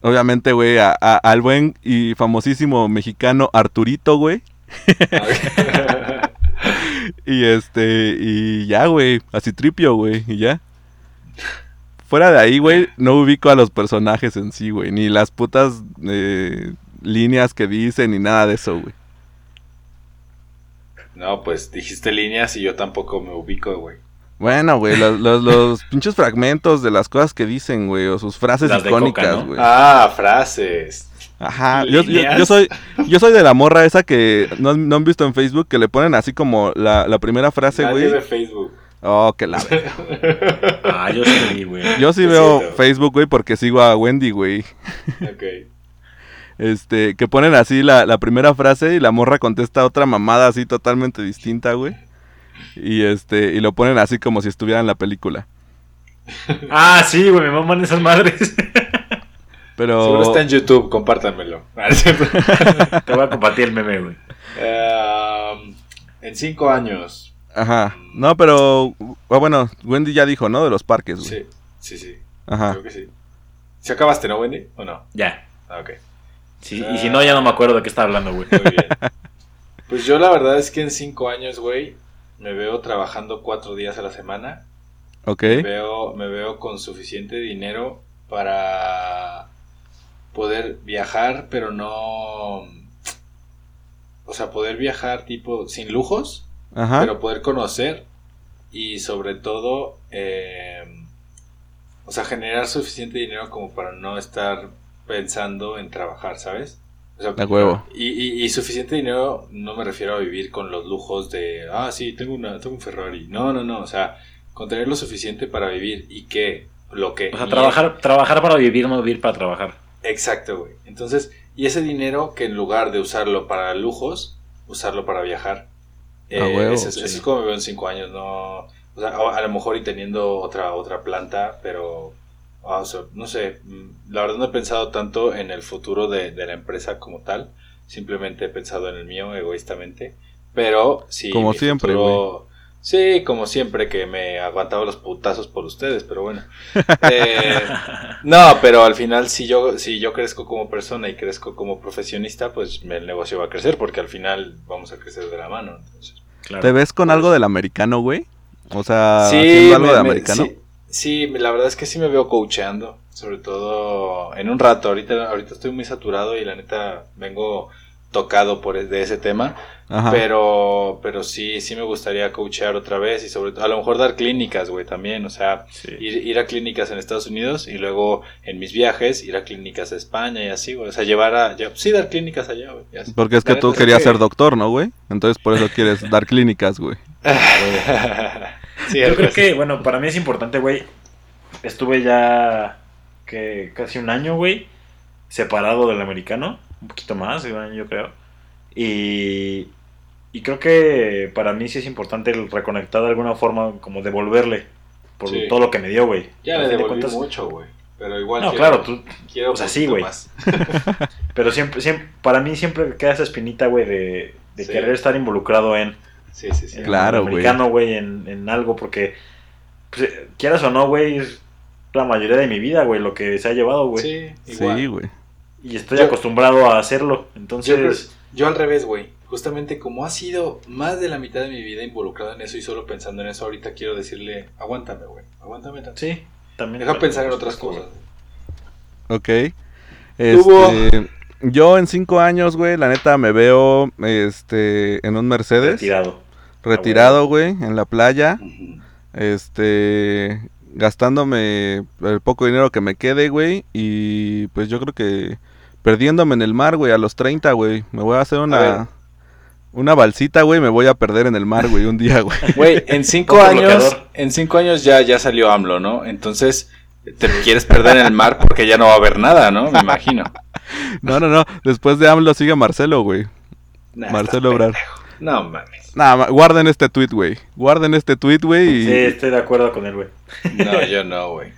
obviamente, güey, a- a- al buen y famosísimo mexicano Arturito, güey. <laughs> Y este, y ya, güey, así tripio, güey, y ya. Fuera de ahí, güey, no ubico a los personajes en sí, güey, ni las putas eh, líneas que dicen, ni nada de eso, güey. No, pues dijiste líneas y yo tampoco me ubico, güey. Bueno, güey, los, los, los <laughs> pinches fragmentos de las cosas que dicen, güey, o sus frases Las icónicas, güey. Ah, frases. Ajá, yo, yo, líneas. yo soy <laughs> yo soy de la morra esa que no, no han visto en Facebook que le ponen así como la, la primera frase, güey. de Facebook. Oh, que la verga. <laughs> Ah, yo sí, güey. Yo sí veo. Facebook, güey, porque sigo a Wendy, güey. ok. Este, que ponen así la, la primera frase y la morra contesta otra mamada así totalmente distinta, güey. Y este, y lo ponen así como si estuviera en la película. <laughs> Ah, sí, güey, me maman esas madres. Pero Seguro está en YouTube, compártanmelo. <laughs> Ah. Te voy a compartir el meme, güey. Em, en cinco años. Ajá. No, pero ah, bueno, Wendy ya dijo, ¿no? De los parques, güey. Sí, sí, sí. Ajá. Creo que sí. ¿Se acabaste, no, Wendy? ¿O no? Ya. Ah, ok. Sí, y si no, ya no me acuerdo de qué estaba hablando, güey. Muy bien. Pues yo la verdad es que en cinco años, güey, me veo trabajando cuatro días a la semana. Ok. Me veo, me veo con suficiente dinero para poder viajar, pero no... O sea, poder viajar tipo sin lujos, Ajá. pero poder conocer y sobre todo, eh, o sea, generar suficiente dinero como para no estar pensando en trabajar, ¿sabes? O sea, De huevo. Y, y- y suficiente dinero no me refiero a vivir con los lujos de, ah, sí, tengo, una, tengo un Ferrari. No, no, no, o sea, con tener lo suficiente para vivir y que lo que... O sea, trabajar, trabajar para vivir, no vivir para trabajar. Exacto, güey. Entonces, y ese dinero que en lugar de usarlo para lujos, usarlo para viajar. Eh, A huevo, eso, es, sí. eso es como me veo en cinco años, no... O sea, a, a lo mejor y teniendo otra, otra planta, pero... ah, o sea, no sé, mm, la verdad no he pensado tanto en el futuro de, de la empresa como tal. Simplemente he pensado en el mío egoístamente. Pero sí. Como mi siempre, futuro- Sí, como siempre que me aguantaba los putazos por ustedes, pero bueno. <laughs> Eh, no, pero al final si yo, si yo crezco como persona y crezco como profesionista, pues el negocio va a crecer porque al final vamos a crecer de la mano. entonces. Claro. ¿Te ves con algo del americano, güey? O sea, Sí, haciendo algo me- de me- americano. sí, sí, la verdad es que sí me veo coacheando, sobre todo en un rato. Ahorita, ahorita estoy muy saturado y la neta vengo tocado por e- de ese tema, Ajá. pero pero sí sí me gustaría coachear otra vez y sobre todo a lo mejor dar clínicas, güey, también, o sea, Sí. ir, ir a clínicas en Estados Unidos y luego en mis viajes ir a clínicas a España y así, güey, o sea, llevar a ya- sí dar clínicas allá, güey. Porque es que tú querías que- ser doctor, ¿no, güey? Entonces por eso quieres dar clínicas, güey. <laughs> sí, Yo creo así. que, bueno, para mí es importante, güey. Estuve ya que casi un año, güey, separado del americano. Un poquito más, yo creo. Y, y creo que para mí sí es importante el reconectar de alguna forma, como devolverle por Sí. todo lo que me dio, güey. Ya le de devolví cuentas- mucho, güey. Pero igual No, quiero, claro, tú, quiero o sea, sí, güey. más. <laughs> pero siempre, siempre, para mí siempre queda esa espinita, güey, de, de Sí. querer estar involucrado en, Sí, sí, sí. en Claro, el güey. americano, güey, en, en algo, porque pues, eh, quieras o no, güey, es la mayoría de mi vida, güey, lo que se ha llevado, güey. Sí, igual. Sí, güey. Y estoy Yo- acostumbrado a hacerlo, entonces... yo al revés, güey. Justamente como ha sido más de la mitad de mi vida involucrado en eso y solo pensando en eso, ahorita quiero decirle, aguántame, güey. Aguántame tanto. Sí, también... Deja pensar en otras cosas. Ok. Este, yo en cinco años, güey, la neta me veo este, en un Mercedes. Retirado. Retirado, güey, en la playa. Este, gastándome el poco dinero que me quede, güey. Y pues yo creo que perdiéndome en el mar, güey, a los 30, güey. Me voy a hacer una... Una balsita, güey, me voy a perder en el mar, güey, un día, güey. <laughs> Güey, en <laughs> cinco años, bloqueador. en cinco años ya, ya salió AMLO, ¿no? Entonces, te quieres perder en el mar porque ya no va a haber nada, ¿no? Me imagino. <laughs> No, no, no. Después de AMLO sigue Marcelo, güey. Nah, Marcelo pendejo. No mames. Nada, ma- guarden este tweet, güey. Guarden este tweet, güey. Y... Sí, estoy de acuerdo con él, güey. No, yo no, güey.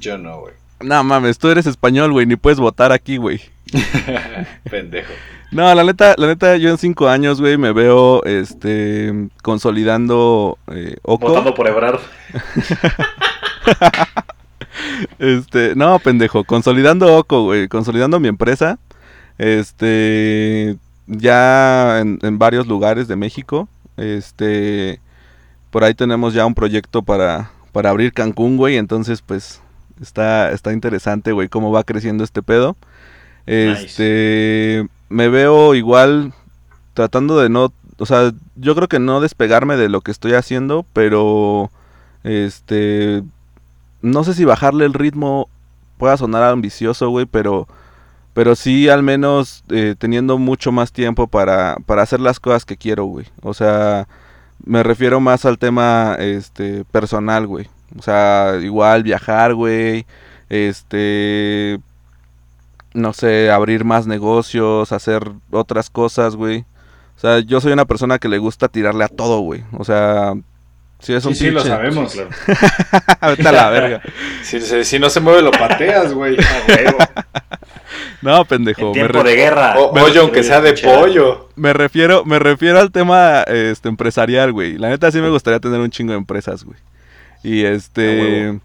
Yo no, güey. No mames, tú eres español, güey, ni puedes votar aquí, güey. <laughs> Pendejo. No, la neta, la neta, yo en cinco años, güey, me veo, este, consolidando eh, Oco. Votando por Ebrard. <laughs> Este, no, pendejo, consolidando Oco, güey, consolidando mi empresa. Este, ya en, en varios lugares de México. Este, por ahí tenemos ya un proyecto para, para abrir Cancún, güey. Entonces, pues, está, está interesante, güey, cómo va creciendo este pedo. Este, me veo igual tratando de no, o sea, yo creo que no despegarme de lo que estoy haciendo, pero, este, no sé si bajarle el ritmo pueda sonar ambicioso, güey, pero, pero sí al menos eh, teniendo mucho más tiempo para, para hacer las cosas que quiero, güey. O sea, me refiero más al tema, este, personal, güey. O sea, igual viajar, güey. Este, no sé, abrir más negocios, hacer otras cosas, güey. O sea, yo soy una persona que le gusta tirarle a todo, güey. O sea, si es un Sí, sí, lo sabemos. claro. <laughs> Vete a la verga. <laughs> Si, si- si no se mueve, lo pateas, güey. <laughs> A huevo. No, pendejo. En me tiempo re- de guerra. O, pollo, aunque sea de pollo. Me refiero, me refiero al tema este empresarial, güey. La neta sí me gustaría tener un chingo de empresas, güey. Y este.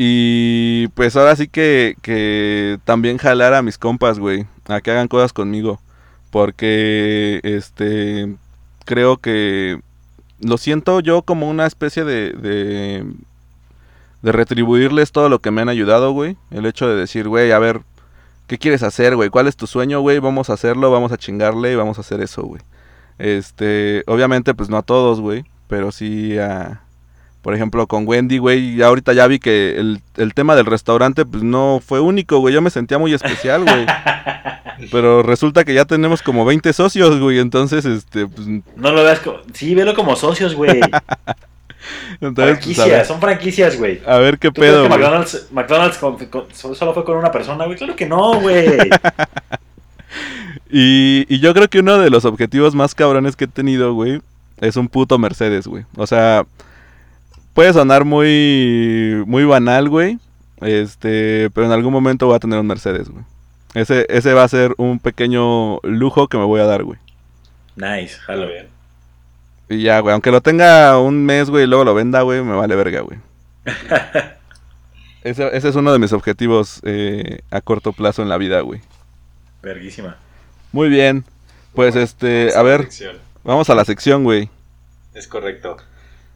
Y pues ahora sí que, que también jalar a mis compas, güey, a que hagan cosas conmigo, porque este creo que lo siento yo como una especie de de, de retribuirles todo lo que me han ayudado, güey. El hecho de decir, güey, a ver, ¿qué quieres hacer, güey? ¿Cuál es tu sueño, güey? Vamos a hacerlo, vamos a chingarle y vamos a hacer eso, güey. Este, obviamente, pues no a todos, güey, pero sí a, por ejemplo, con Wendy, güey, ya ahorita ya vi que el, el tema del restaurante, pues no fue único, güey, yo me sentía muy especial, güey. <laughs> Pero resulta que ya tenemos como 20 socios, güey, entonces, este, pues, No lo veas como. Sí, velo como socios, güey. <laughs> entonces, pues, franquicias, ver, son franquicias, güey. a ver qué ¿Tú crees pedo, que güey. McDonald's, McDonald's con- con- solo fue con una persona, güey? Claro que no, güey. <laughs> Y, y yo creo que uno de los objetivos más cabrones que he tenido, güey, es un puto Mercedes, güey. O sea, puede sonar muy, muy banal, güey. Este, pero en algún momento voy a tener un Mercedes, güey. Ese, ese va a ser un pequeño lujo que me voy a dar, güey. Nice, jalo. bien. Y ya, güey, aunque lo tenga un mes, güey, y luego lo venda, güey, me vale verga, güey. <laughs> Ese, ese es uno de mis objetivos eh, a corto plazo en la vida, güey. Verguísima. Muy bien. Pues este, a ver, sección. vamos a la sección, güey. Es correcto.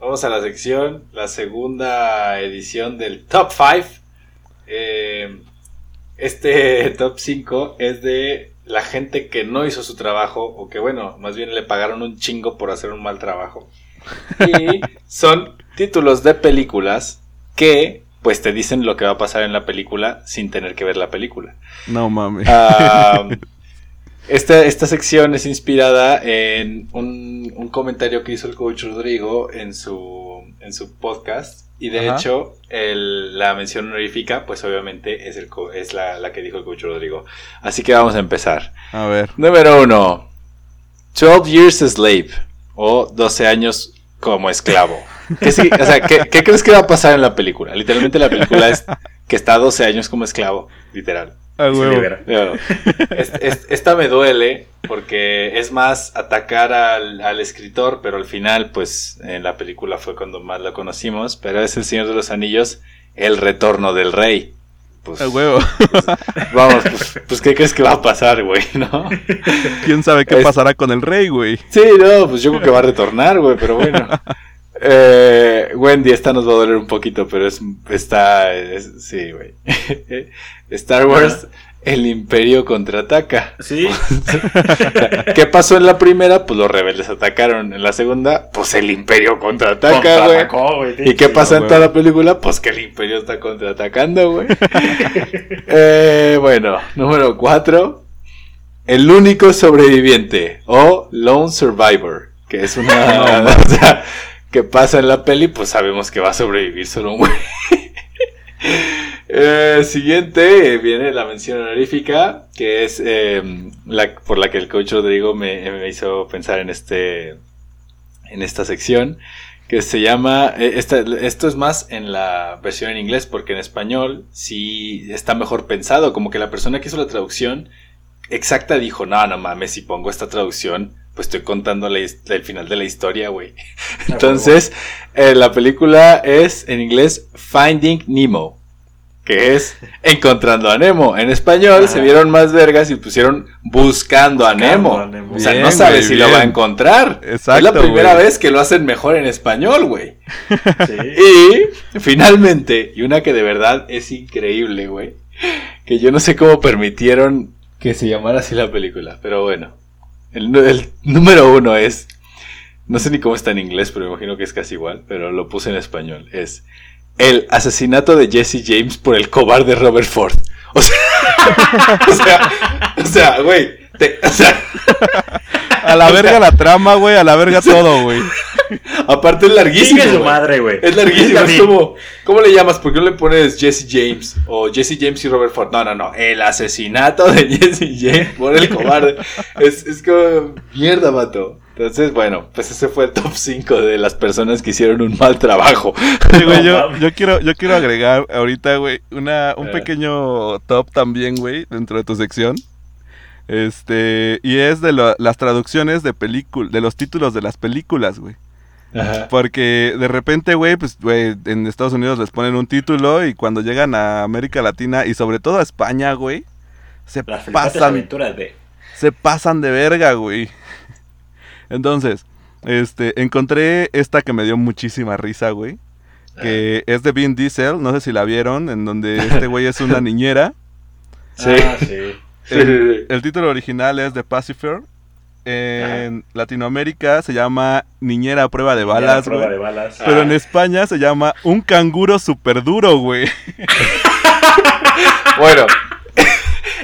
Vamos a la sección, la segunda edición del Top 5. este <laughs> Top 5 es de la gente que no hizo su trabajo, o que bueno, más bien le pagaron un chingo por hacer un mal trabajo. <laughs> Y son títulos de películas que pues te dicen lo que va a pasar en la película sin tener que ver la película. No mames. Ah, <laughs> esta, esta sección es inspirada en un, un comentario que hizo el coach Rodrigo en su, en su podcast. Y de Ajá. hecho, el- la mención honorífica, pues obviamente es, el, es la, la que dijo el coach Rodrigo. Así que vamos a empezar. A ver. Número uno. 12 Years a Slave. O 12 años como esclavo. <laughs> ¿Qué, o sea, ¿qué, qué crees que va a pasar en la película? Literalmente la película es <laughs> que está 12 años como esclavo. Literal. A Se huevo. libera. Pero, es- es- esta me duele porque es más atacar al, al escritor, pero al final, pues en la película fue cuando más lo conocimos, pero es El Señor de los Anillos, El Retorno del Rey. Pues, A huevo. vamos, pues, pues, ¿qué crees que va a pasar, güey? ¿No? ¿Quién sabe qué Es- pasará con el rey, güey? Sí, no, pues yo creo que va a retornar, güey, pero bueno. Eh, Wendy, esta nos va a doler un poquito, pero es, está, es- sí, güey. <laughs> Star Wars, el Imperio contraataca. Sí, <laughs> ¿Qué pasó en la primera? Pues los rebeldes atacaron. En la segunda, pues el Imperio contraataca, güey. ¿Y qué pasa en toda la película? Pues que el Imperio está contraatacando, güey. <laughs> Eh, bueno, número 4. El único sobreviviente o Lone Survivor, que es una... o sea, que pasa en la peli, pues sabemos que va a sobrevivir solo un güey. Eh, siguiente viene la mención honorífica, que es eh, la por la que el coach Rodrigo me, hizo pensar en este en esta sección, que se llama eh, esto es más en la versión en inglés, porque en español sí está mejor pensado, como que la persona que hizo la traducción exacta dijo, no, no mames, si pongo esta traducción, pues estoy contando la his- el final de la historia, güey. <laughs> <laughs> Entonces, eh, la película es en inglés Finding Nemo. que es <laughs> Encontrando a Nemo. En español Ajá. se vieron más vergas y pusieron Buscando a Nemo. a Nemo. O sea, Bien, no sabe si lo va a encontrar. Exacto, es la primera vez que lo hacen mejor en español, güey. Sí. Y finalmente, y una que de verdad es increíble, güey, que yo no sé cómo permitieron que se llamara así la película, pero bueno, el, el número uno es, no sé ni cómo está en inglés, pero me imagino que es casi igual, pero lo puse en español, es el asesinato de Jesse James por el cobarde Robert Ford. O sea, <laughs> o sea, o sea, güey, te- o sea, A la <laughs> verga la trama, güey, a la verga <laughs> todo, güey. Aparte es larguísimo. Chingue su güey. madre, güey. Es larguísimo, es como, ¿cómo le llamas? ¿Por qué no le pones Jesse James? O Jesse James y Robert Ford. No, no, no. El asesinato de <laughs> Jesse James por el cobarde. es, es como, mierda, mato. Entonces, bueno, pues ese fue el top 5 de las personas que hicieron un mal trabajo. Sí, güey, <laughs> No yo, quiero, yo quiero agregar ahorita, güey, una, un Eh. pequeño top también, güey, dentro de tu sección. Este, y es de lo- las traducciones de película, de los títulos de las películas, güey. Ajá. Porque de repente, güey, pues, güey, en Estados Unidos les ponen un título y cuando llegan a América Latina y sobre todo a España, güey, se Las pasan, aventuras de. se pasan de verga, güey. <laughs> Entonces, este, encontré esta que me dio muchísima risa, güey. Que es de Vin Diesel, no sé si la vieron, en donde este güey es una <laughs> niñera. Sí. Ah, sí. Sí, sí. El título original es The Pacifier. En Latinoamérica se llama Niñera a prueba de balas, prueba güey. de balas. Ah. Pero en España se llama Un canguro super duro, güey. <laughs> Bueno,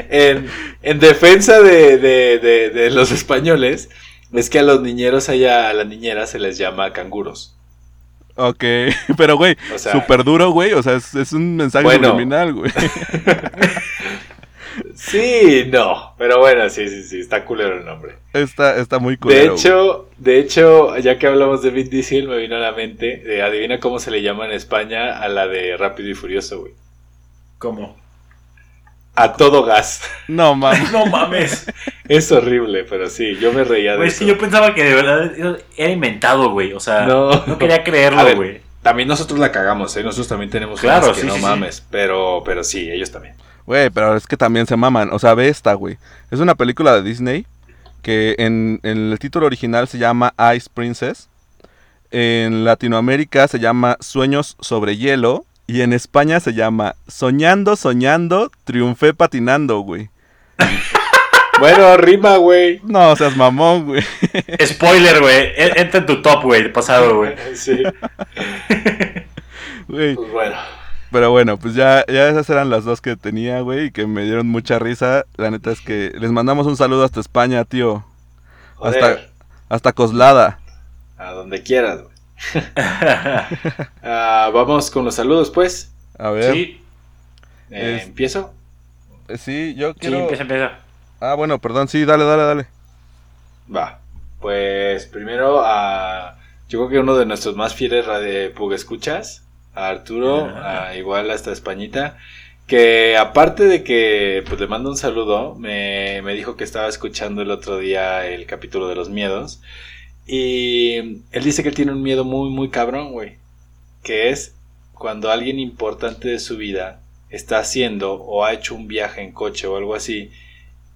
en, en defensa de, de- de- de los españoles, es que a los niñeros allá, a las niñeras se les llama canguros. Ok, pero güey, O sea, super duro, güey. O sea, es, es un mensaje Bueno. güey. <laughs> Sí, no. Pero bueno, sí, sí, sí, está culero el nombre. Está, está muy De culero. hecho, de hecho, ya que hablamos de Vin Diesel, me vino a la mente, de, adivina cómo se le llama en España a la de Rápido y Furioso, güey. ¿Cómo? A todo gas. No, mames. No mames. <laughs> Es horrible, pero sí, yo me reía de es eso. que yo pensaba que de verdad era inventado, güey. O sea, no, No. quería creerlo, güey. También nosotros la cagamos, ¿eh? Nosotros también tenemos Claro, unas que sí, no sí, sí. mames, pero pero sí, ellos también. Güey, pero es que también se maman. O sea, ve esta, güey. Es una película de Disney que en, en el título original se llama Ice Princess. En Latinoamérica se llama Sueños sobre hielo. Y en España se llama Soñando, soñando, triunfé patinando, güey. <laughs> Bueno, rima, güey. No, seas mamón, güey. <laughs> Spoiler, güey. E- Entra en tu top, güey, de pasado, güey. <laughs> Sí, Güey. pues bueno. Pero bueno, pues ya, ya esas eran las dos que tenía, güey, y que me dieron mucha risa. La neta es que les mandamos un saludo hasta España, tío. Joder, Hasta, hasta Coslada. a donde quieras, güey. <laughs> Ah, vamos con los saludos, pues. A ver. Sí, Eh, Es- ¿Empiezo? Eh, Sí, yo sí, quiero... empieza, empieza. Ah, bueno, perdón, sí, dale, dale, dale. Va. Pues primero a. Yo creo que uno de nuestros más fieles radio Pug escuchas, a Arturo, a igual hasta Españita, que aparte de que pues le mando un saludo, me, me dijo que estaba escuchando el otro día el capítulo de los miedos. Y él dice que él tiene un miedo muy, muy cabrón, güey. Que es cuando alguien importante de su vida está haciendo o ha hecho un viaje en coche o algo así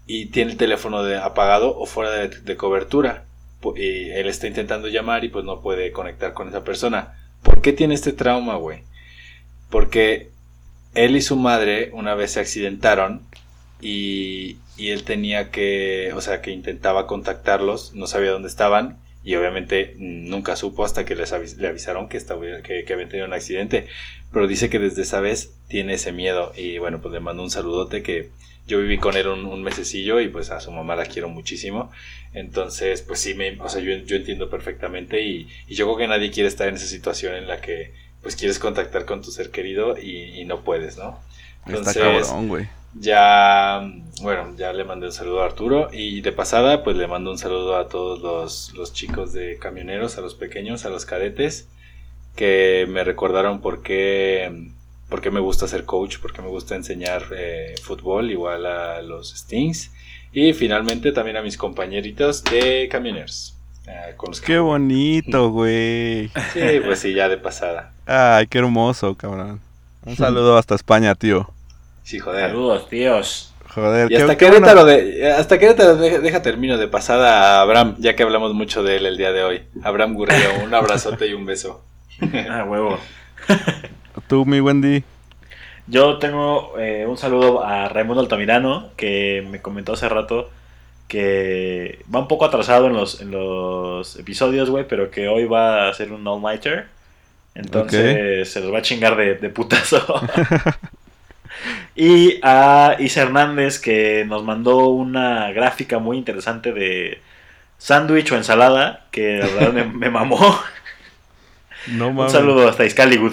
y tiene el teléfono de- apagado o fuera de, de cobertura. Y él está intentando llamar y pues no puede conectar con esa persona. ¿Por qué tiene este trauma, güey? Porque él y su madre una vez se accidentaron y, y él tenía que, o sea, que intentaba contactarlos, no sabía dónde estaban y obviamente nunca supo hasta que les le avisaron que, estaba, que, que habían tenido un accidente. Pero dice que desde esa vez tiene ese miedo y bueno, pues le mando un saludote que yo viví con él un, un mesecillo y pues a su mamá la quiero muchísimo. Entonces, pues sí, me, o sea, yo, yo entiendo perfectamente y, y yo creo que nadie quiere estar en esa situación en la que pues quieres contactar con tu ser querido y, y no puedes, ¿no? Está Entonces, cabrón, güey. ya, bueno, ya le mandé un saludo a Arturo y de pasada pues le mando un saludo a todos los, los chicos de camioneros, a los pequeños, a los cadetes, que me recordaron por qué, por qué me gusta ser coach, por qué me gusta enseñar eh, fútbol, igual a los Stings. Y finalmente también a mis compañeritos de camioneros. eh, con los que Qué bonito, <laughs> güey. Sí, pues sí, ya de pasada. Ay, qué hermoso, cabrón. Un saludo hasta España, tío. Sí, joder. Saludos, tíos. Joder, Y hasta qué- qué Querétaro, de, hasta Querétaro deja, deja termino de pasada a Abraham, ya que hablamos mucho de él el día de hoy. Abraham Gurrío, un abrazote y un beso. <laughs> Ah, huevo. <laughs> Tú, mi Wendy. Yo tengo eh, un saludo a Raimundo Altamirano, que me comentó hace rato que va un poco atrasado en los, en los episodios, güey, pero que hoy va a hacer un all-nighter. Entonces se los va a chingar de, de putazo. <laughs> y a Isa Hernández, que nos mandó una gráfica muy interesante de sándwich o ensalada, que la verdad me, me mamó. <laughs> No un saludo hasta Excalibur.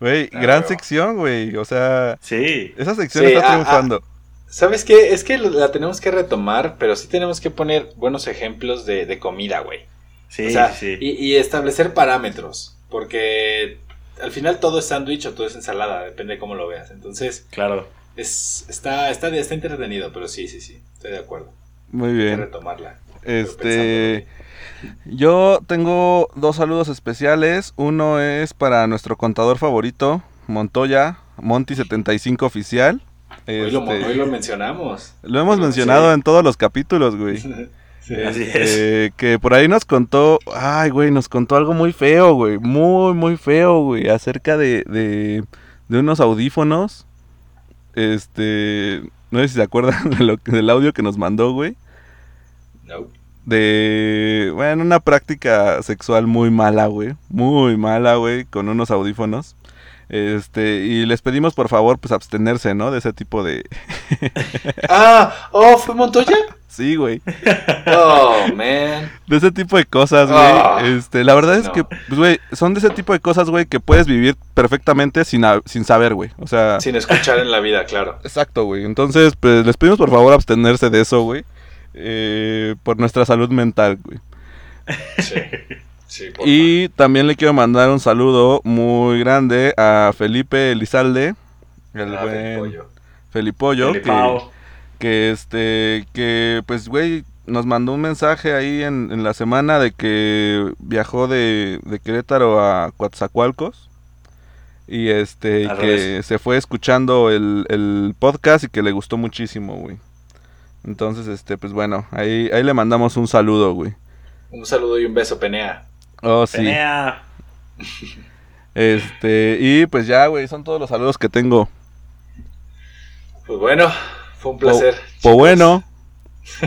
Güey, Ah, gran sección, güey. O sea, Sí. esa sección Sí, está ah, triunfando. ¿Sabes qué? Es que la tenemos que retomar, pero sí tenemos que poner buenos ejemplos de, de comida, güey. Sí, o sea, sí, sí. Y, y establecer parámetros, porque al final todo es sándwich o todo es ensalada, depende de cómo lo veas. Entonces, Claro. es, está, está, está entretenido, pero sí, sí, sí, estoy de acuerdo. Muy Hay que bien. retomarla. Este. Yo tengo dos saludos especiales. Uno es para nuestro contador favorito, Montoya, Monty75 oficial. Hoy, lo, Este, hoy lo mencionamos. lo hemos Sí. mencionado en todos los capítulos, güey. <laughs> Sí. Así es. Este, que por ahí nos contó, ay, güey, nos contó algo muy feo, güey, muy, muy feo, güey, acerca de, de, de unos audífonos. Este, no sé si se acuerdan <laughs> de lo, que- del audio que nos mandó, güey. No. De, bueno, una práctica sexual muy mala, güey, muy mala, güey, con unos audífonos. Este, y les pedimos por favor, pues abstenerse, ¿no? De ese tipo de... <laughs> Ah, oh, ¿fue Montoya? <laughs> Sí, güey. Oh, man. De ese tipo de cosas, güey. Ah, este, la verdad es no. que, pues, güey, son de ese tipo de cosas, güey, que puedes vivir perfectamente sin, sin saber, güey. O sea, Sin escuchar en la vida, claro. exacto, güey. Entonces, pues, les pedimos por favor abstenerse de eso, güey. Eh, por nuestra salud mental, güey. Sí. Sí. Y también le quiero mandar un saludo muy grande a Felipe Elizalde, el Ah, buen. Felipollo, que, que este, que pues, güey, nos mandó un mensaje ahí en, en la semana de que viajó de, de Querétaro a Coatzacoalcos. Y este, y Al que revés. se fue escuchando el, el podcast y que le gustó muchísimo, güey. Entonces, este, pues bueno, ahí, ahí le mandamos un saludo, güey. Un saludo y un beso, Penea. Oh, sí. Penea. Este, y pues ya, güey, son todos los saludos que tengo. Pues bueno, fue un placer. Pues bueno,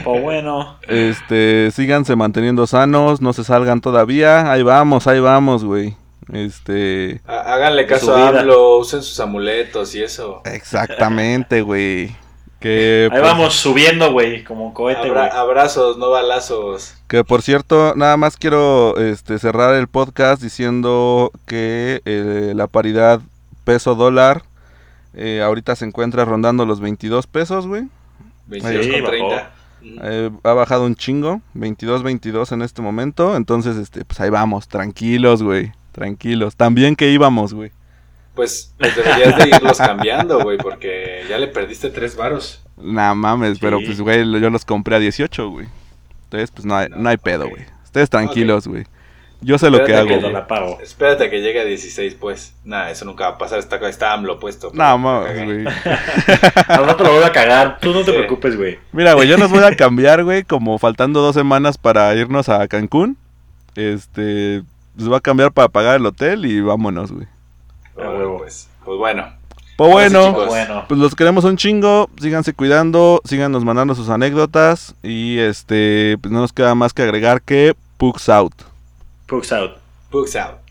Pues bueno. este, síganse manteniendo sanos, no se salgan todavía. Ahí vamos, ahí vamos, güey. Este, Há- Háganle caso a. AMLO, usen sus amuletos y eso. exactamente, güey. Que, Ahí por- vamos subiendo, güey, como cohete, Abra- abrazos, no balazos. que por cierto, nada más quiero este, cerrar el podcast diciendo que eh, la paridad peso-dólar eh, ahorita se encuentra rondando los 22 pesos, güey. 22 Sí, con bajó. 30. Eh, ha bajado un chingo, 22-22 en este momento. Entonces, este, pues ahí vamos, tranquilos, güey. Tranquilos. También que íbamos, güey. Pues, pues deberías de irlos cambiando, güey, porque ya le perdiste tres varos. Nah mames, pero pues, güey, yo los compré a 18, güey. Entonces, pues no hay, no hay pedo, güey. Ustedes tranquilos, güey. Yo sé lo que hago, que No la pago. Espérate a que llegue a 16, pues. Nah, eso nunca va a pasar. Está, está AMLO puesto. No, mames, güey. <laughs> Al rato lo voy a cagar. Tú no te Sí. preocupes, güey. Mira, güey, yo los voy a <laughs> cambiar, güey, como faltando dos semanas para irnos a Cancún. Este, los voy a cambiar para pagar el hotel y vámonos, güey. Pero bueno, pues, pues bueno. Pues sí, bueno, pues los queremos un chingo. Síganse cuidando, síganos mandando sus anécdotas. Y este, pues no nos queda más que agregar que Pugs out. Pugs out. Books out.